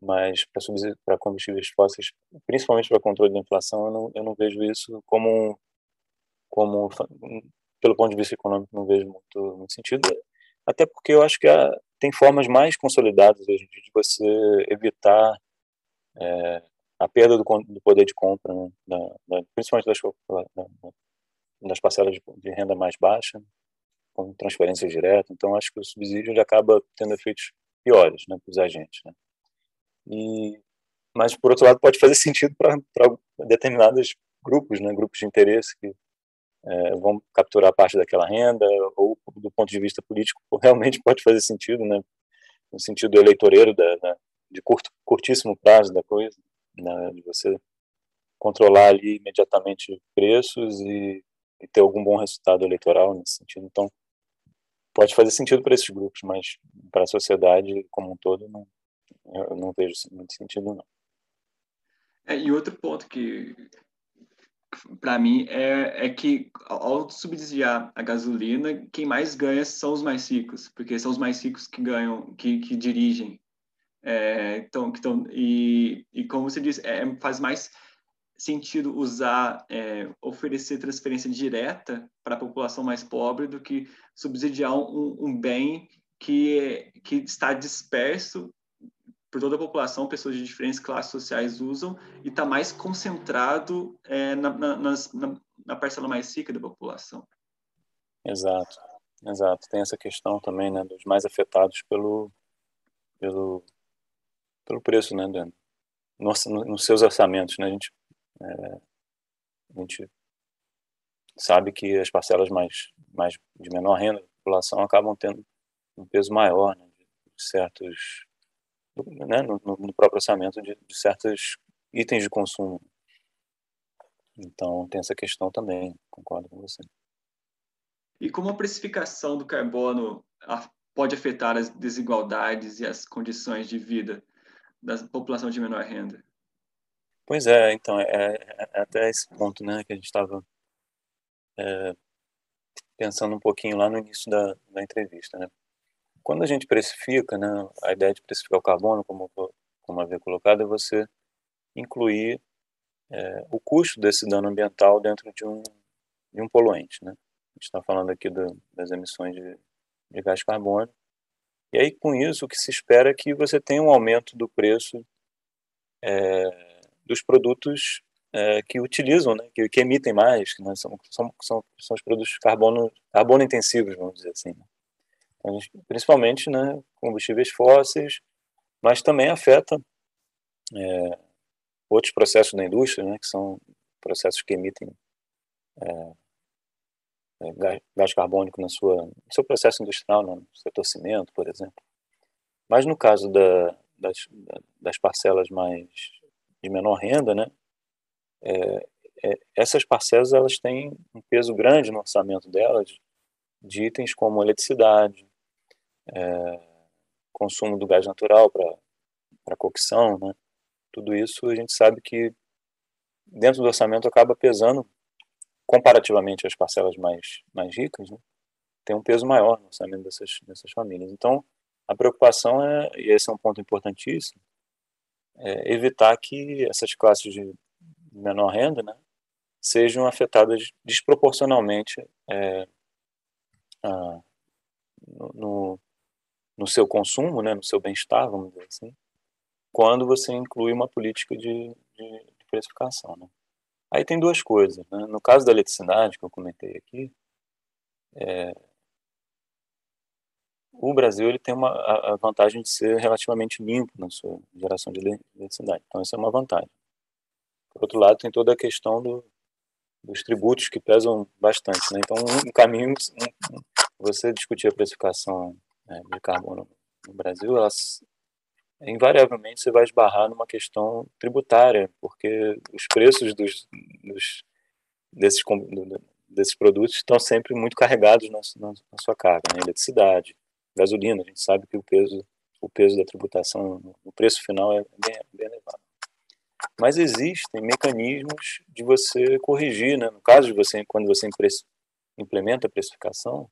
Mas para combustíveis fósseis, principalmente para controle da inflação, eu não, eu não vejo isso como, como, pelo ponto de vista econômico, não vejo muito, muito sentido. Até porque eu acho que há, tem formas mais consolidadas hoje em dia de você evitar é, a perda do, do, poder de compra, né, da, da, principalmente das, da, das parcelas de, de, renda mais baixa, com transferências diretas. Então, acho que o subsídio ele acaba tendo efeitos piores né, para os agentes. Né. E, mas, por outro lado, pode fazer sentido para determinados grupos, né, grupos de interesse que é, vão capturar parte daquela renda, ou do ponto de vista político, *laughs* realmente pode fazer sentido, né, no sentido eleitoreiro, da, da de curto, curtíssimo prazo da coisa, né, de você controlar ali imediatamente preços e, e ter algum bom resultado eleitoral nesse sentido. Então, pode fazer sentido para esses grupos, mas para a sociedade como um todo, não, eu não vejo muito sentido, não. É, e outro ponto que para mim, é, é que ao subsidiar a gasolina, quem mais ganha são os mais ricos, porque são os mais ricos que ganham, que, que dirigem. É, então, então e, e como você disse, é, faz mais sentido usar, é, oferecer transferência direta para a população mais pobre do que subsidiar um, um bem que, que está disperso por toda a população, pessoas de diferentes classes sociais usam, e está mais concentrado é, na, na, na, na, parcela mais rica da população. Exato, exato. Tem essa questão também né, dos mais afetados pelo, pelo, pelo preço, né, no, nos seus orçamentos. Né, a, gente, é, a gente sabe que as parcelas mais, mais de menor renda da população acabam tendo um peso maior né, de certos né, no, no, próprio orçamento de, de certos itens de consumo. Então, tem essa questão também, concordo com você. E como a precificação do carbono pode afetar as desigualdades e as condições de vida da população de menor renda? Pois é, então, é, é, até esse ponto né, que a gente estava é, pensando um pouquinho lá no início da, da entrevista. Né? Quando a gente precifica, né, a ideia de precificar o carbono, como, como havia colocado, é você incluir é, o custo desse dano ambiental dentro de um, de um poluente. Né? A gente está falando aqui do, das emissões de, de gás carbono. E aí, com isso, o que se espera é que você tenha um aumento do preço é, dos produtos é, que utilizam, né, que, que, emitem mais, que né, são, são, são, são os produtos carbono, carbono intensivos, vamos dizer assim. Né? principalmente né, combustíveis fósseis, mas também afeta é, outros processos da indústria, né, que são processos que emitem é, é, gás carbônico na sua, no seu processo industrial, né, no setor cimento, por exemplo. Mas no caso da, das, das parcelas mais de menor renda, né, é, é, essas parcelas elas têm um peso grande no orçamento delas de itens como eletricidade, é, consumo do gás natural para cocção, né? Tudo isso a gente sabe que dentro do orçamento acaba pesando comparativamente às parcelas mais mais ricas, né? tem um peso maior no orçamento dessas dessas famílias. Então a preocupação é e esse é um ponto importantíssimo é evitar que essas classes de menor renda, né, sejam afetadas desproporcionalmente é, a, no, no seu consumo, né, no seu bem-estar, vamos dizer assim, quando você inclui uma política de, de, de precificação. Né? Aí tem duas coisas. Né? No caso da eletricidade, que eu comentei aqui, é, o Brasil ele tem uma, a vantagem de ser relativamente limpo na sua geração de eletricidade. Então, isso é uma vantagem. Por outro lado, tem toda a questão do, dos tributos que pesam bastante. Né? Então, um caminho, você discutir a precificação né, de carbono no Brasil, elas, invariavelmente você vai esbarrar numa questão tributária, porque os preços dos, dos desses, desses produtos estão sempre muito carregados na, na, na sua carga, né? eletricidade, gasolina, a gente sabe que o peso, o peso da tributação no preço final é bem, bem elevado. Mas existem mecanismos de você corrigir, né? no caso de você, quando você implementa a precificação,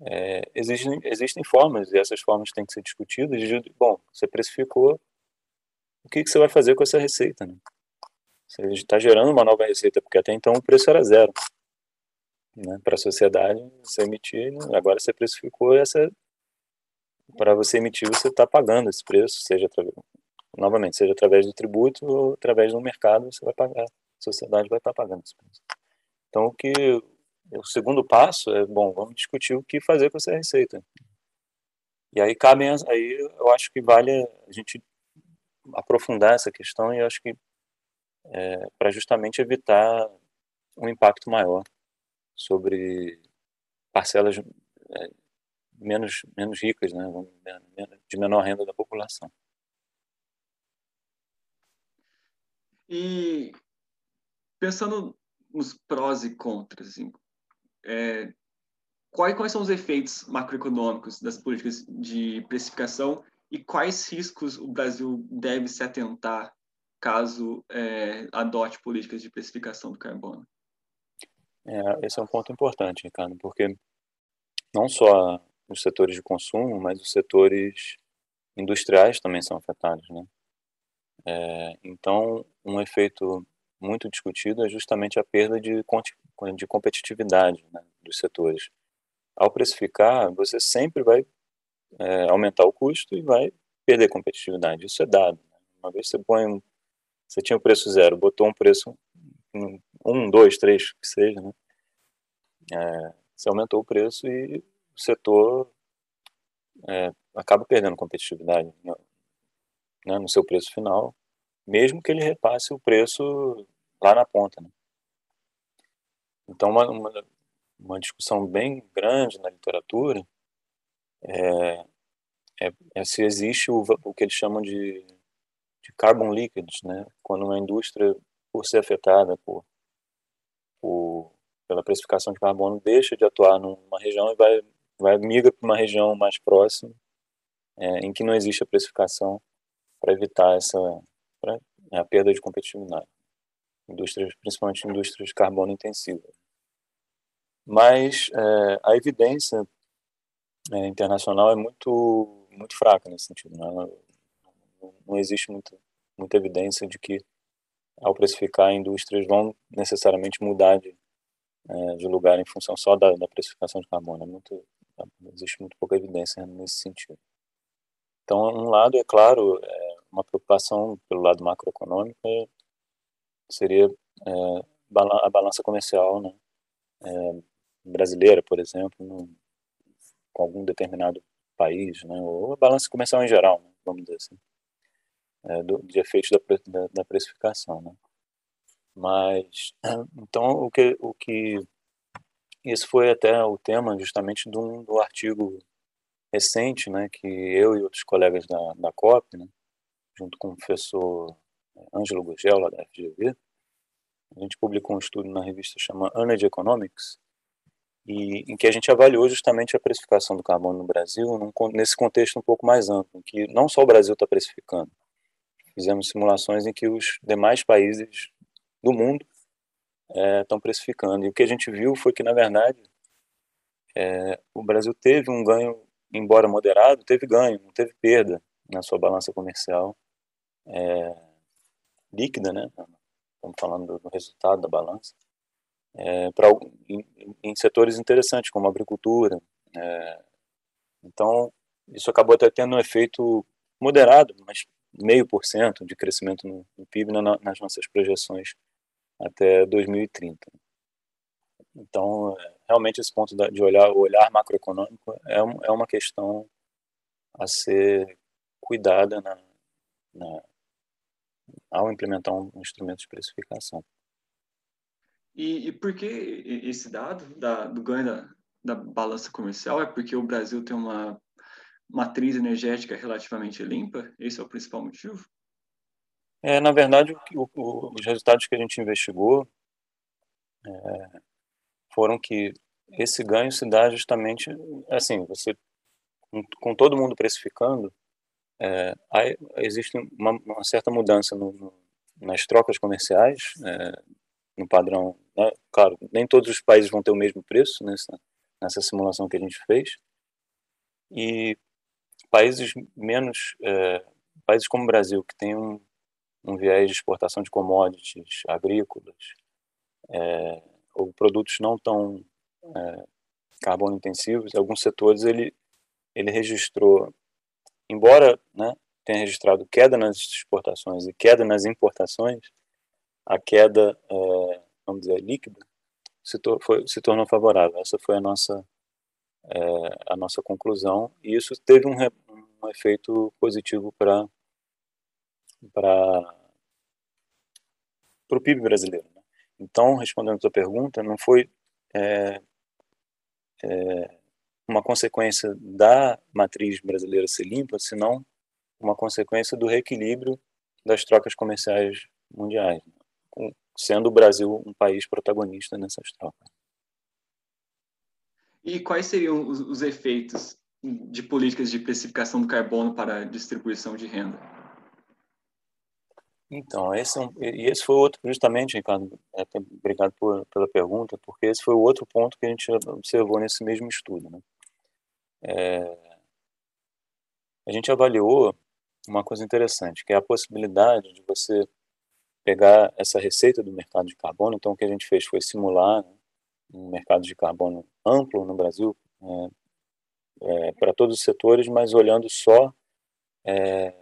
é, existem, existem formas, e essas formas têm que ser discutidas. De, bom, você precificou, o que, que você vai fazer com essa receita? Né? Você está gerando uma nova receita, porque até então o preço era zero. Né? Para a sociedade, você emitir, agora você precificou essa. Para você emitir, você está pagando esse preço, seja através, novamente, seja através do tributo ou através do mercado, você vai pagar. A sociedade vai estar tá pagando esse preço. Então, o que o segundo passo é, bom, vamos discutir o que fazer com essa receita. E aí cabe, aí eu acho que vale a gente aprofundar essa questão e eu acho que é, para justamente evitar um impacto maior sobre parcelas é, menos menos ricas, né, de menor renda da população. E pensando nos prós e contras, assim, é, quais, quais são os efeitos macroeconômicos das políticas de precificação e quais riscos o Brasil deve se atentar caso é, adote políticas de precificação do carbono? É, esse é um ponto importante, Ricardo, porque não só os setores de consumo, mas os setores industriais também são afetados, né? É, então, um efeito muito discutido é justamente a perda de, de competitividade né, dos setores. Ao precificar, você sempre vai é, aumentar o custo e vai perder competitividade. Isso é dado. Né? Uma vez você põe, você tinha o preço zero, botou um preço um, dois, três, que seja, né? É, você aumentou o preço e o setor é, acaba perdendo competitividade né, no seu preço final, mesmo que ele repasse o preço lá na ponta. Né? Então, uma, uma, uma, discussão bem grande na literatura é, é, é se existe o, o, que eles chamam de, de carbon leakage, né? quando uma indústria, por ser afetada por, por, pela precificação de carbono, deixa de atuar numa região e vai, vai migra para uma região mais próxima, é, em que não existe a precificação para evitar essa pra, a perda de competitividade. Indústrias, principalmente indústrias carbono intensivas. Mas é, a evidência é, internacional é muito muito fraca nesse sentido. Né? Não, não existe muita, muita evidência de que ao precificar indústrias vão necessariamente mudar de, é, de lugar em função só da, da precificação de carbono. É muito, existe muito pouca evidência nesse sentido. Então, um lado, é claro, é uma preocupação pelo lado macroeconômico seria é, a balança comercial né, brasileira, por exemplo, com algum determinado país, né, ou a balança comercial em geral, né, vamos dizer assim, é, do, de efeitos da, da, da precificação. Né. Mas, então, o que, o que isso foi até o tema justamente do, do artigo recente, né, que eu e outros colegas da, da COP, né, junto com o professor é, Ângelo Gugel, lá da FGV, a gente publicou um estudo na revista chama Energy Economics, e em que a gente avaliou justamente a precificação do carbono no Brasil num, nesse contexto um pouco mais amplo, em que não só o Brasil está precificando, fizemos simulações em que os demais países do mundo estão é, precificando. E o que a gente viu foi que, na verdade, é, o Brasil teve um ganho, embora moderado, teve ganho, não teve perda na sua balança comercial é, líquida, né? Estamos falando do, do resultado da balança. É, pra, em, em, setores interessantes, como a agricultura. É, então, isso acabou até tendo um efeito moderado, mas meio por cento de crescimento no, no PIB na, nas nossas projeções até 2030. Então, realmente esse ponto de olhar o olhar macroeconômico é, é uma questão a ser cuidada na, na, ao implementar um instrumento de precificação. E, e por que esse dado da, do ganho da, da balança comercial? É porque o Brasil tem uma matriz energética relativamente limpa? Esse é o principal motivo? É, na verdade, o, o, os resultados que a gente investigou é, foram que esse ganho se dá justamente assim, você com, com todo mundo precificando, é, existe uma, uma, certa mudança no, no, nas trocas comerciais, é, no padrão. Né? Claro, nem todos os países vão ter o mesmo preço nessa, nessa simulação que a gente fez. E países menos. É, países como o Brasil, que tem um, um viés de exportação de commodities agrícolas, é, ou produtos não tão é, carbono intensivos, alguns setores ele, ele registrou embora né, tenha registrado queda nas exportações e queda nas importações, a queda, é, vamos dizer, líquida, se, foi, se, tornou favorável. Essa foi a nossa, é, a nossa conclusão, e isso teve um, um efeito positivo para para o PIB brasileiro. Né? Então, respondendo a sua pergunta, não foi é, é, uma consequência da matriz brasileira ser limpa, senão uma consequência do reequilíbrio das trocas comerciais mundiais, sendo o Brasil um país protagonista nessas trocas. E quais seriam os, os efeitos de políticas de precificação do carbono para a distribuição de renda? Então, esse, é um, esse foi outro, justamente, Ricardo, até, obrigado por, pela pergunta, porque esse foi o outro ponto que a gente observou nesse mesmo estudo. Né? É, a gente avaliou uma coisa interessante, que é a possibilidade de você pegar essa receita do mercado de carbono. Então, o que a gente fez foi simular né, um mercado de carbono amplo no Brasil, é, é, para todos os setores, mas olhando só é,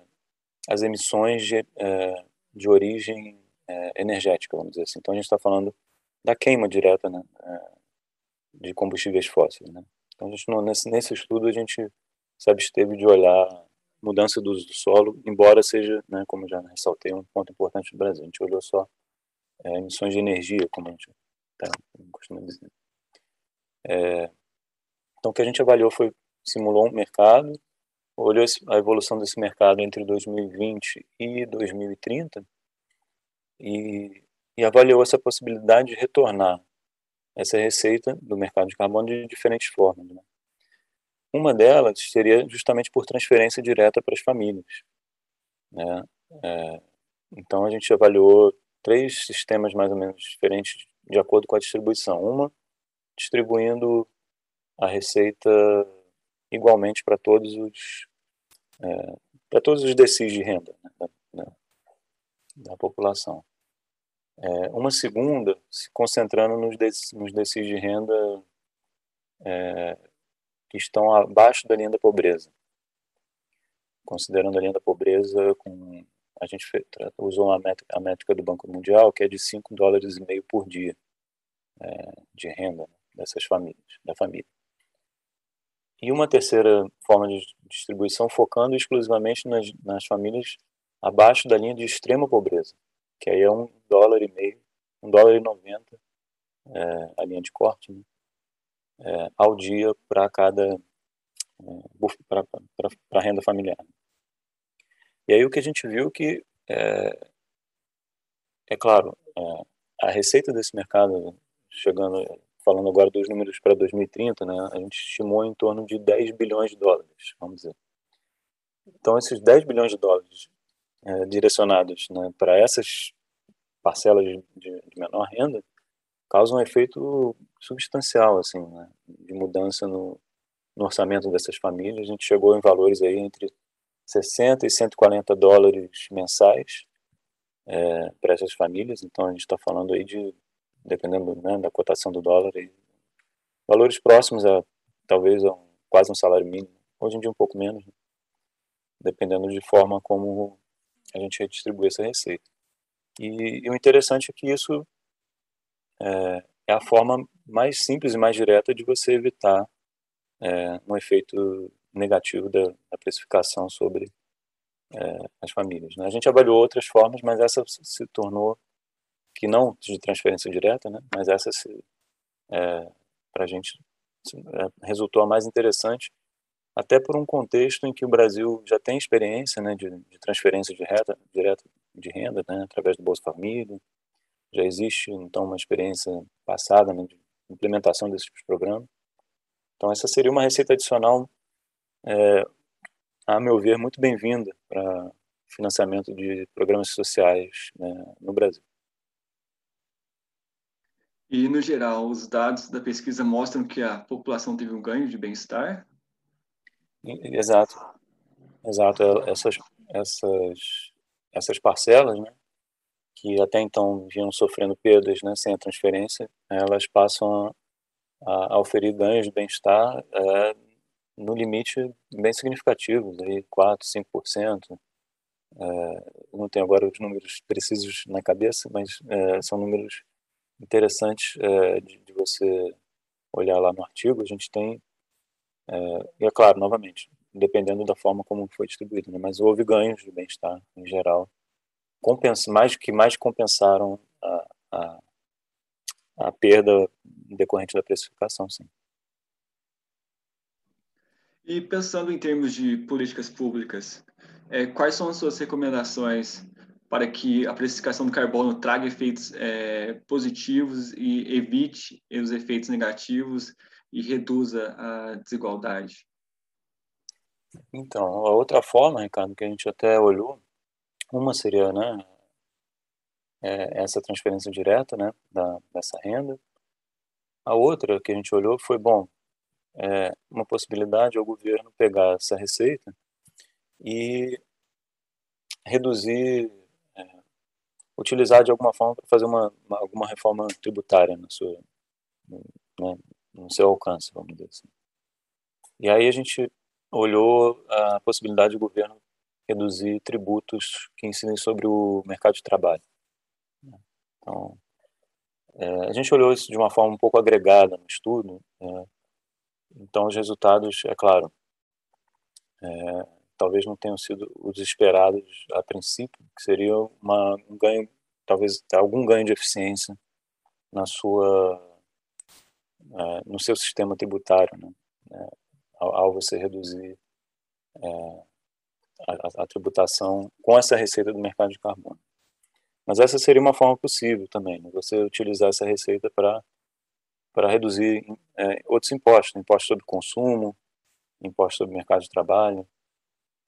as emissões de, é, de origem é, energética, vamos dizer assim. Então, a gente está falando da queima direta né, é, de combustíveis fósseis. Né? Então, a gente, nesse, nesse estudo, a gente se absteve de olhar mudança do uso do solo, embora seja, né, como já ressaltei, um ponto importante do Brasil. A gente olhou só é, emissões de energia, como a gente tá, costuma dizer. É, então, o que a gente avaliou foi, simulou um mercado, olhou a evolução desse mercado entre 2020 e 2030 e, e avaliou essa possibilidade de retornar essa receita do mercado de carbono de diferentes formas. Né? Uma delas seria justamente por transferência direta para as famílias. Né? É, então a gente avaliou três sistemas mais ou menos diferentes de acordo com a distribuição. Uma distribuindo a receita igualmente para todos os é, para todos os decis de renda né, da, da, população. É, uma segunda se concentrando nos, nos decis de renda é, que estão abaixo da linha da pobreza. Considerando a linha da pobreza, com, a gente usou a métrica, a métrica, do Banco Mundial, que é de 5 dólares e meio por dia é, de renda dessas famílias, da família. E uma terceira forma de distribuição focando exclusivamente nas, nas famílias abaixo da linha de extrema pobreza, que aí é um dólar e meio, um dólar e noventa, é, a linha de corte, né? é, ao dia para cada é, para renda familiar. E aí o que a gente viu que é, é claro é, a receita desse mercado chegando falando agora dos números para 2030, né, a gente estimou em torno de 10 bilhões de dólares, vamos dizer. Então esses 10 bilhões de dólares é, direcionados né, para essas parcelas de, de menor renda causa um efeito substancial, assim, né, de mudança no, no, orçamento dessas famílias. A gente chegou em valores aí entre 60 e 140 dólares mensais é, para essas famílias. Então a gente está falando aí de, dependendo né, da cotação do dólar, aí, valores próximos a talvez a um, quase um salário mínimo. Hoje em dia um pouco menos, né, dependendo de forma como a gente redistribui essa receita. E, e o interessante é que isso é, é a forma mais simples e mais direta de você evitar é, um efeito negativo da, da precificação sobre é, as famílias. Né? A gente avaliou outras formas, mas essa se tornou que não de transferência direta, né? mas essa é, para a gente é, resultou a mais interessante, até por um contexto em que o Brasil já tem experiência né, de, de transferência de reta, direta de renda né, através do Bolsa Família, já existe então uma experiência passada né, de implementação desses programas. Então essa seria uma receita adicional, é, a meu ver, muito bem-vinda para financiamento de programas sociais né, no Brasil. E, no geral, os dados da pesquisa mostram que a população teve um ganho de bem-estar? Exato. Exato. Essas, essas, essas parcelas, né, que até então vinham sofrendo perdas né, sem a transferência, elas passam a, a oferir ganhos de bem-estar é, no limite bem significativos, aí 4, 5%. É, não tenho agora os números precisos na cabeça, mas é, são números interessantes é, de, de, você olhar lá no artigo. A gente tem, é, e é claro, novamente, dependendo da forma como foi distribuído, né, mas houve ganhos de bem-estar em geral compensa, mais que mais compensaram a, a, a perda decorrente da precificação, sim. E pensando em termos de políticas públicas, é, quais são as suas recomendações para que a precificação do carbono traga efeitos é, positivos e evite os efeitos negativos e reduza a desigualdade? Então, a outra forma, Ricardo, que a gente até olhou uma seria, né, é, essa transferência direta né, da, dessa renda. A outra que a gente olhou foi, bom, é, uma possibilidade o governo pegar essa receita e reduzir, é, utilizar de alguma forma para fazer uma, uma, alguma reforma tributária no seu, né, no seu alcance, vamos dizer assim. E aí a gente olhou a possibilidade do governo reduzir tributos que incidem sobre o mercado de trabalho. Então, é, a gente olhou isso de uma forma um pouco agregada no estudo, é, então os resultados, é claro, é, talvez não tenham sido os esperados a princípio, que seria uma, um ganho, talvez algum ganho de eficiência na sua, é, no seu sistema tributário, né? É, ao, ao, você reduzir é, a, a, tributação com essa receita do mercado de carbono. Mas essa seria uma forma possível também, né? você utilizar essa receita para para reduzir é, outros impostos, né? impostos sobre consumo, impostos sobre mercado de trabalho.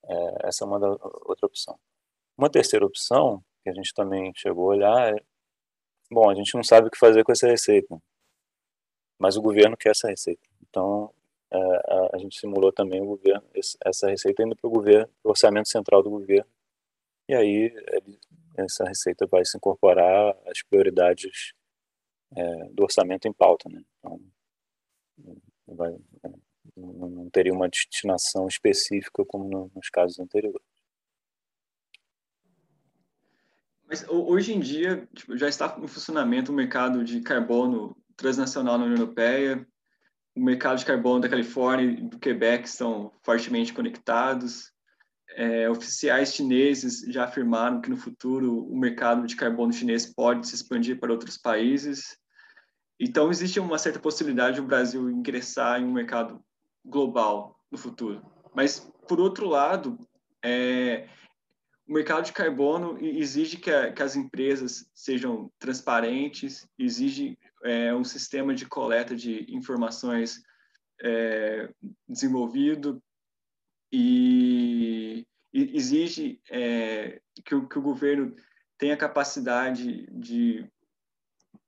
É, essa é uma da, outra opção. Uma terceira opção que a gente também chegou a olhar é, bom, a gente não sabe o que fazer com essa receita, mas o governo quer essa receita. Então, é, a, a, gente simulou também o governo, essa receita indo para o governo, o orçamento central do governo, e aí ele, essa receita vai se incorporar às prioridades é, do orçamento em pauta, né? Então, vai, é, não teria uma destinação específica como no, nos casos anteriores. Mas hoje em dia tipo, já está em funcionamento o mercado de carbono transnacional na União Europeia, o mercado de carbono da Califórnia e do Quebec estão fortemente conectados. É, oficiais chineses já afirmaram que no futuro o mercado de carbono chinês pode se expandir para outros países. Então, existe uma certa possibilidade do Brasil ingressar em um mercado global no futuro. Mas, por outro lado, é, o mercado de carbono exige que, a, que as empresas sejam transparentes, exige é, um sistema de coleta de informações é, desenvolvido e, exige é, que, o, que o governo tenha capacidade de,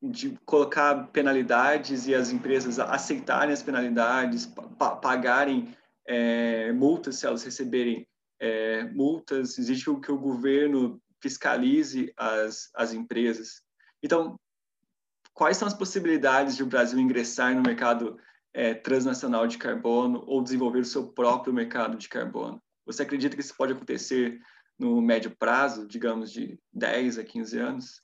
de colocar penalidades e as empresas aceitarem as penalidades, pa pagarem é, multas se elas receberem é, multas, exige que o, que o governo fiscalize as, as empresas. Então, quais são as possibilidades de o Brasil ingressar no mercado é, transnacional de carbono ou desenvolver o seu próprio mercado de carbono? Você acredita que isso pode acontecer no médio prazo, digamos de 10 a 15 anos?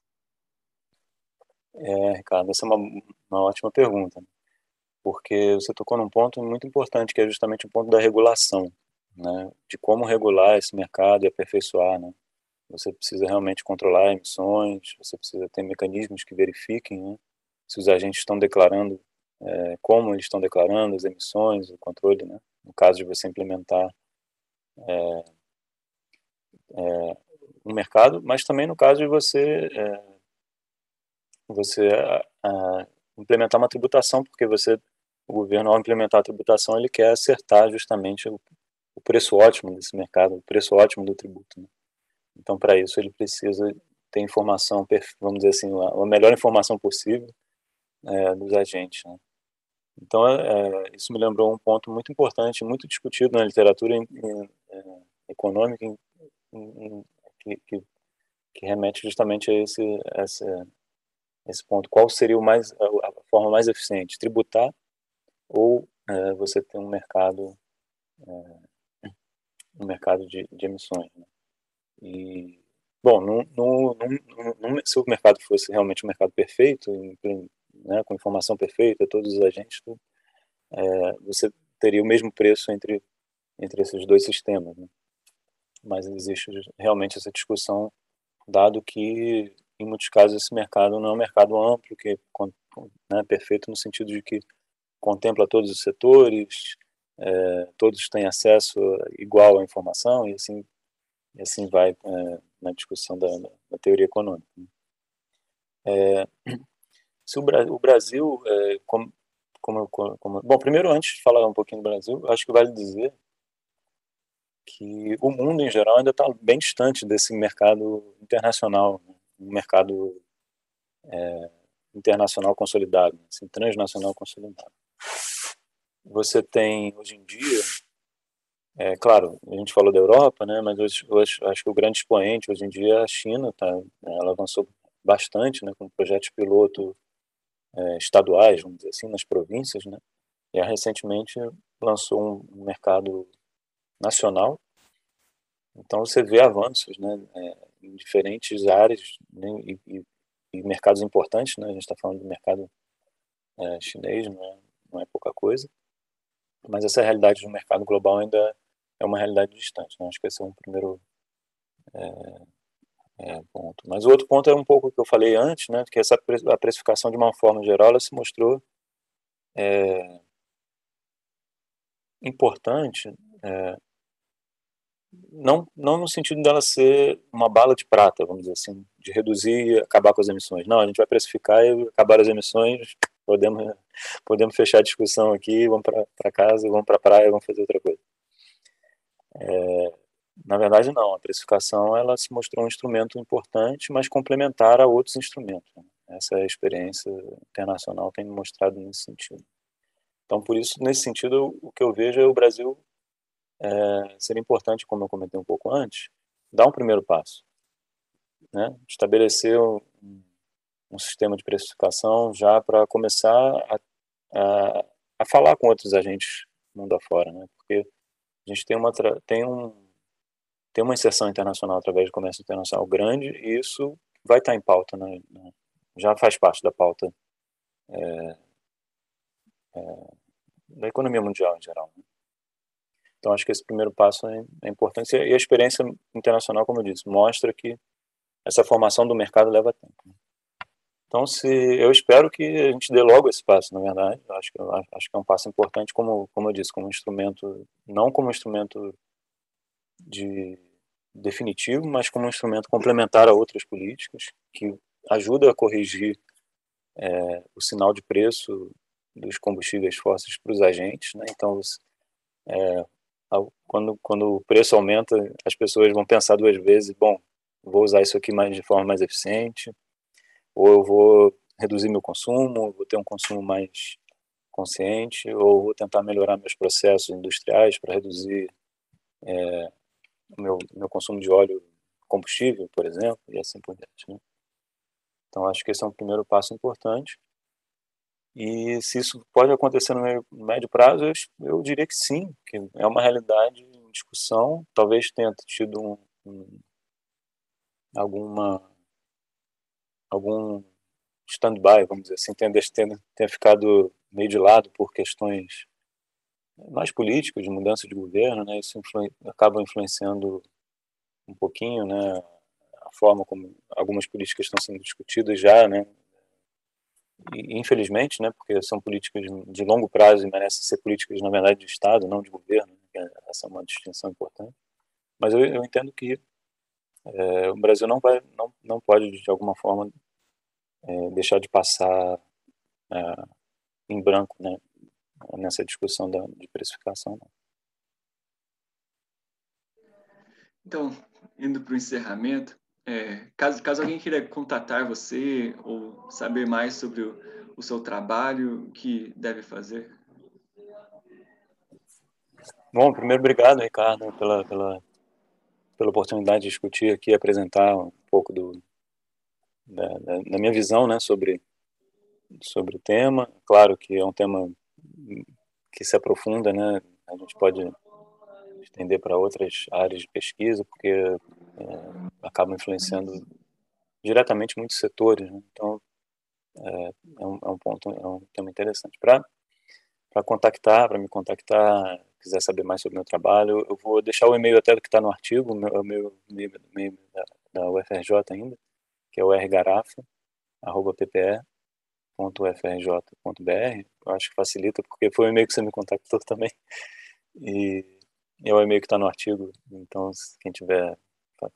É, Ricardo, essa é uma, uma ótima pergunta, porque você tocou num ponto muito importante, que é justamente o ponto da regulação, né? de como regular esse mercado e aperfeiçoar, né? Você precisa realmente controlar emissões, você precisa ter mecanismos que verifiquem né, se os agentes estão declarando, é, como eles estão declarando as emissões, o controle, né, no caso de você implementar é, é, um mercado, mas também no caso de você é, você a, implementar uma tributação, porque você o governo ao implementar a tributação ele quer acertar justamente o, o preço ótimo desse mercado, o preço ótimo do tributo. Né? Então, para isso, ele precisa ter informação, vamos dizer assim, a melhor informação possível é, dos agentes. Né? Então, é, é, isso me lembrou um ponto muito importante, muito discutido na literatura em, em, é, econômica, em, que, que, que, remete justamente a esse, esse, ponto. Qual seria mais, a, forma mais eficiente? Tributar ou é, você ter um mercado, é, um mercado de, de emissões? Né? E, bom, no, se o mercado fosse realmente um mercado perfeito, né, com informação perfeita, todos os agentes, tudo, é, você teria o mesmo preço entre, entre esses dois sistemas. Né? Mas existe realmente essa discussão, dado que, em muitos casos, esse mercado não é um mercado amplo, que né, perfeito no sentido de que contempla todos os setores, é, todos têm acesso igual à informação, e assim e assim vai é, na discussão da, da, teoria econômica. Né? É, se o, o Brasil, é, como, como, como, bom, primeiro antes de falar um pouquinho do Brasil, acho que vale dizer que o mundo em geral ainda está bem distante desse mercado internacional. Né? um mercado é, internacional consolidado, assim, transnacional consolidado. Você tem, hoje em dia, é, claro, a gente falou da Europa, né, mas hoje, hoje, acho que o grande expoente hoje em dia é a China, tá, ela avançou bastante né, com projetos piloto é, estaduais, vamos dizer assim, nas províncias, né, e recentemente lançou um mercado nacional. Então você vê avanços né, é, em diferentes áreas né, e, e, e, mercados importantes. Né, a gente está falando do mercado é, chinês, não é, não é pouca coisa. Mas essa realidade do mercado global ainda é uma realidade distante. Né? Acho que esse é um primeiro é, é, ponto. Mas o outro ponto é um pouco o que eu falei antes, né, que essa a precificação de uma forma geral ela se mostrou é, importante, é, não, não no sentido dela ser uma bala de prata, vamos dizer assim, de reduzir e acabar com as emissões. Não, a gente vai precificar e acabar as emissões, podemos, podemos fechar a discussão aqui, vamos para casa, vamos para a praia, vamos fazer outra coisa. É, na verdade, não. A precificação ela se mostrou um instrumento importante, mas complementar a outros instrumentos. Né? Essa experiência internacional tem mostrado nesse sentido. Então, por isso, nesse sentido, o que eu vejo é o Brasil é, ser importante, como eu comentei um pouco antes, dar um primeiro passo. Né? Estabelecer um, um sistema de precificação já para começar a, a, a, falar com outros agentes mundo afora, né? porque a gente tem uma, tem, um, tem uma inserção internacional através do comércio internacional grande e isso vai estar em pauta, né? já faz parte da pauta é, é, da economia mundial em geral. Né? Então, acho que esse primeiro passo é, é importante. E a experiência internacional, como eu disse, mostra que essa formação do mercado leva tempo. Né? Então, se eu espero que a gente dê logo esse passo, na verdade. Acho que acho que é um passo importante, como como eu disse, como instrumento, não como instrumento de definitivo, mas como um instrumento complementar a outras políticas que ajuda a corrigir é, o sinal de preço dos combustíveis fósseis para os agentes, né? Então, é, quando quando o preço aumenta, as pessoas vão pensar duas vezes, bom, vou usar isso aqui mais de forma mais eficiente, ou eu vou reduzir meu consumo, vou ter um consumo mais consciente, ou vou tentar melhorar meus processos industriais para reduzir é, meu, meu consumo de óleo combustível, por exemplo, e assim por diante. Né? Então, acho que esse é um primeiro passo importante. E se isso pode acontecer no, médio prazo, eu, eu, diria que sim, que é uma realidade em discussão. Talvez tenha tido um, um, alguma algum stand-by, vamos dizer assim, tenha, tenha, tenha ficado meio de lado por questões mais políticas, de mudança de governo, né? Isso acaba influenciando um pouquinho, né? A forma como algumas políticas estão sendo discutidas já, né? infelizmente, né, porque são políticas de longo prazo e merecem ser políticas, na verdade, de Estado, não de governo, né, essa é uma distinção importante. Mas eu, eu entendo que é, o Brasil não, vai, não, não pode, de alguma forma, é, deixar de passar é, em branco né, nessa discussão da, de precificação. Então, indo para o encerramento, é, caso, caso alguém queira contatar você ou saber mais sobre o, o seu trabalho, o que deve fazer? Bom, primeiro, obrigado, Ricardo, pela, pela, pela oportunidade de discutir aqui, apresentar um pouco do, da, da, da minha visão né, sobre, sobre o tema. Claro que é um tema que se aprofunda, né? A gente pode estender para outras áreas de pesquisa, porque é, acaba influenciando diretamente muitos setores. Né? Então, é, é, um, é, um, ponto, é um tema interessante. Para contactar, para me contactar, quiser saber mais sobre o meu trabalho, eu vou deixar o e-mail até que está no artigo, o meu, e-mail da, da UFRJ ainda, que é o rgarafa.ppe.ufrj.br. Eu acho que facilita, porque foi o e-mail que você me contactou *laughs* também. E é o e-mail que está no artigo, então quem tiver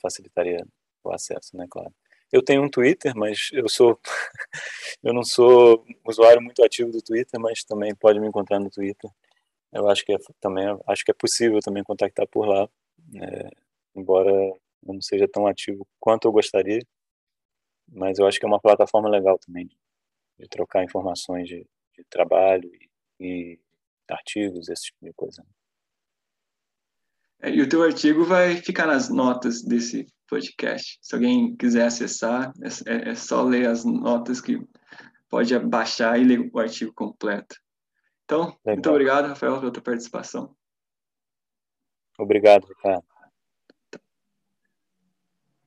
facilitaria o acesso, né, claro. Eu tenho um Twitter, mas eu sou *laughs* eu não sou usuário muito ativo do Twitter, mas também pode me encontrar no Twitter. Eu acho que é, também acho que é possível também contactar por lá, é, embora eu não seja tão ativo quanto eu gostaria. mas eu acho que é uma plataforma legal também de, trocar informações de, de trabalho e, e, artigos, esse tipo de coisa. É, e o teu artigo vai ficar nas notas desse podcast. Se alguém quiser acessar, é, é, é só ler as notas que pode baixar e ler o artigo completo. Então, Legal. muito obrigado, Rafael, pela tua participação. Obrigado, Ricardo.